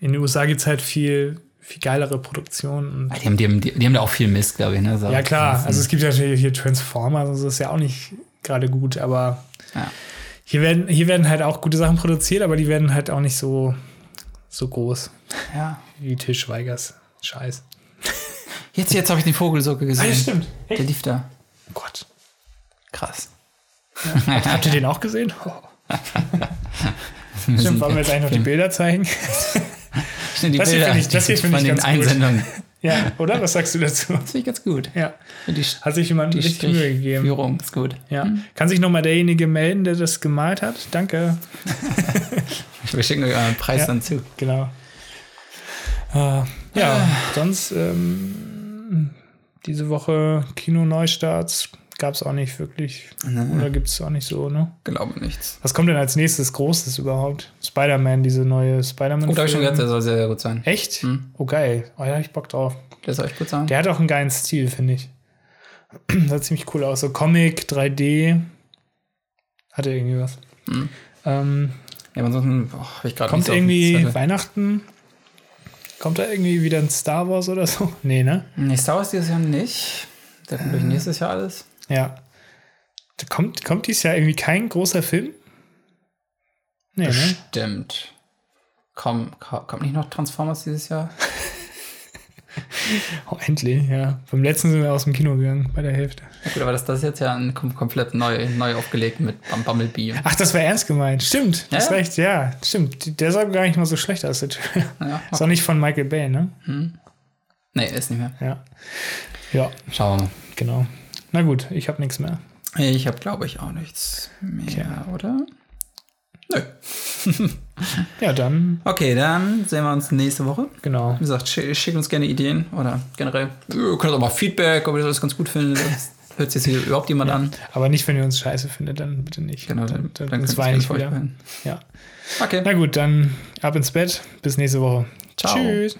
In den USA gibt es halt viel, viel geilere Produktionen. Und Die, haben, die, haben, die, die haben da auch viel Mist, glaube ich. Ne? So, ja, klar. Also es gibt ja natürlich hier Transformers, also das ist ja auch nicht gerade gut, aber Ja. Hier werden, hier werden halt auch gute Sachen produziert, aber die werden halt auch nicht so, so groß ja. wie Til Schweigers. Scheiß. Jetzt, jetzt habe ich den Vogelsocke gesehen. stimmt. Der lief da. Oh Gott. Krass. Habt ihr den auch gesehen? Oh. [LAUGHS] Stimmt, wollen wir jetzt eigentlich noch die Bilder zeigen? Stimmt, die Das hier Bilder finde ich- das hier von ich den ganz gut. Ja, oder? Was sagst du dazu? Das [LAUGHS] finde ich ganz gut. Ja. Die, Hat sich jemand die richtig Mühe gegeben. Führung ist gut. Ja. Kann sich nochmal derjenige melden, der das gemalt hat? Danke. [LAUGHS] Wir schicken euch euren Preis Ja. dann zu. Genau. Äh, ja, sonst ähm, diese Woche Kino-Neustarts gab es auch nicht wirklich. Oder gibt es auch nicht so, ne? Glaube nichts. Was kommt denn als nächstes Großes überhaupt? Spider-Man, diese neue Spider-Man. Oh, da habe ich schon gehört, der soll sehr, sehr gut sein. Echt? Hm. Oh, geil. Oh, da hab ich Bock drauf. Der soll echt gut sein. Der hat auch einen geilen Stil, finde ich. [CLEARS THROAT] Sah ziemlich cool aus. So Comic, 3D. Hatte irgendwie was. Hm. Ähm, Ja, aber ansonsten boah, hab ich gerade kommt nicht so irgendwie. Weihnachten? Kommt da irgendwie wieder ein Star Wars oder so? [LAUGHS] Nee, ne? Nee, Star Wars dieses Jahr nicht. Der kommt durch nächstes Jahr alles. Ja. Da kommt, kommt dieses Jahr irgendwie kein großer Film? Nee, ne? Stimmt. Komm, ko- kommt nicht noch Transformers dieses Jahr? [LAUGHS] Oh, endlich, ja. Beim letzten sind wir aus dem Kino gegangen, bei der Hälfte. Ja, gut, aber das, das ist jetzt ja ein kom komplett neu, neu aufgelegt mit Bum- Bumblebee. Ach, das war ernst gemeint. Stimmt, Ja, das ja. recht, ja. Stimmt. Der sah gar nicht mal so schlecht aus, der Trailer. Ja, Ist auch nicht von Michael Bay, ne? nee, ist nicht mehr. Ja. Ja, Schauen wir mal. genau. Na gut, ich habe nichts mehr. Ich habe, glaube ich, auch nichts mehr, oder? Nö. [LAUGHS] Ja, dann, Okay, dann sehen wir uns nächste Woche. genau. Wie gesagt, schick, schickt uns gerne Ideen oder generell. Ihr könnt auch mal Feedback, ob ihr das alles ganz gut findet. Hört sich jetzt hier überhaupt jemand an? Aber nicht, wenn ihr uns scheiße findet, dann bitte nicht. Genau, dann, dann, dann, dann, für euch wieder. Ja. Okay. Na gut, dann ab ins Bett. Bis nächste Woche. Ciao. Tschüss.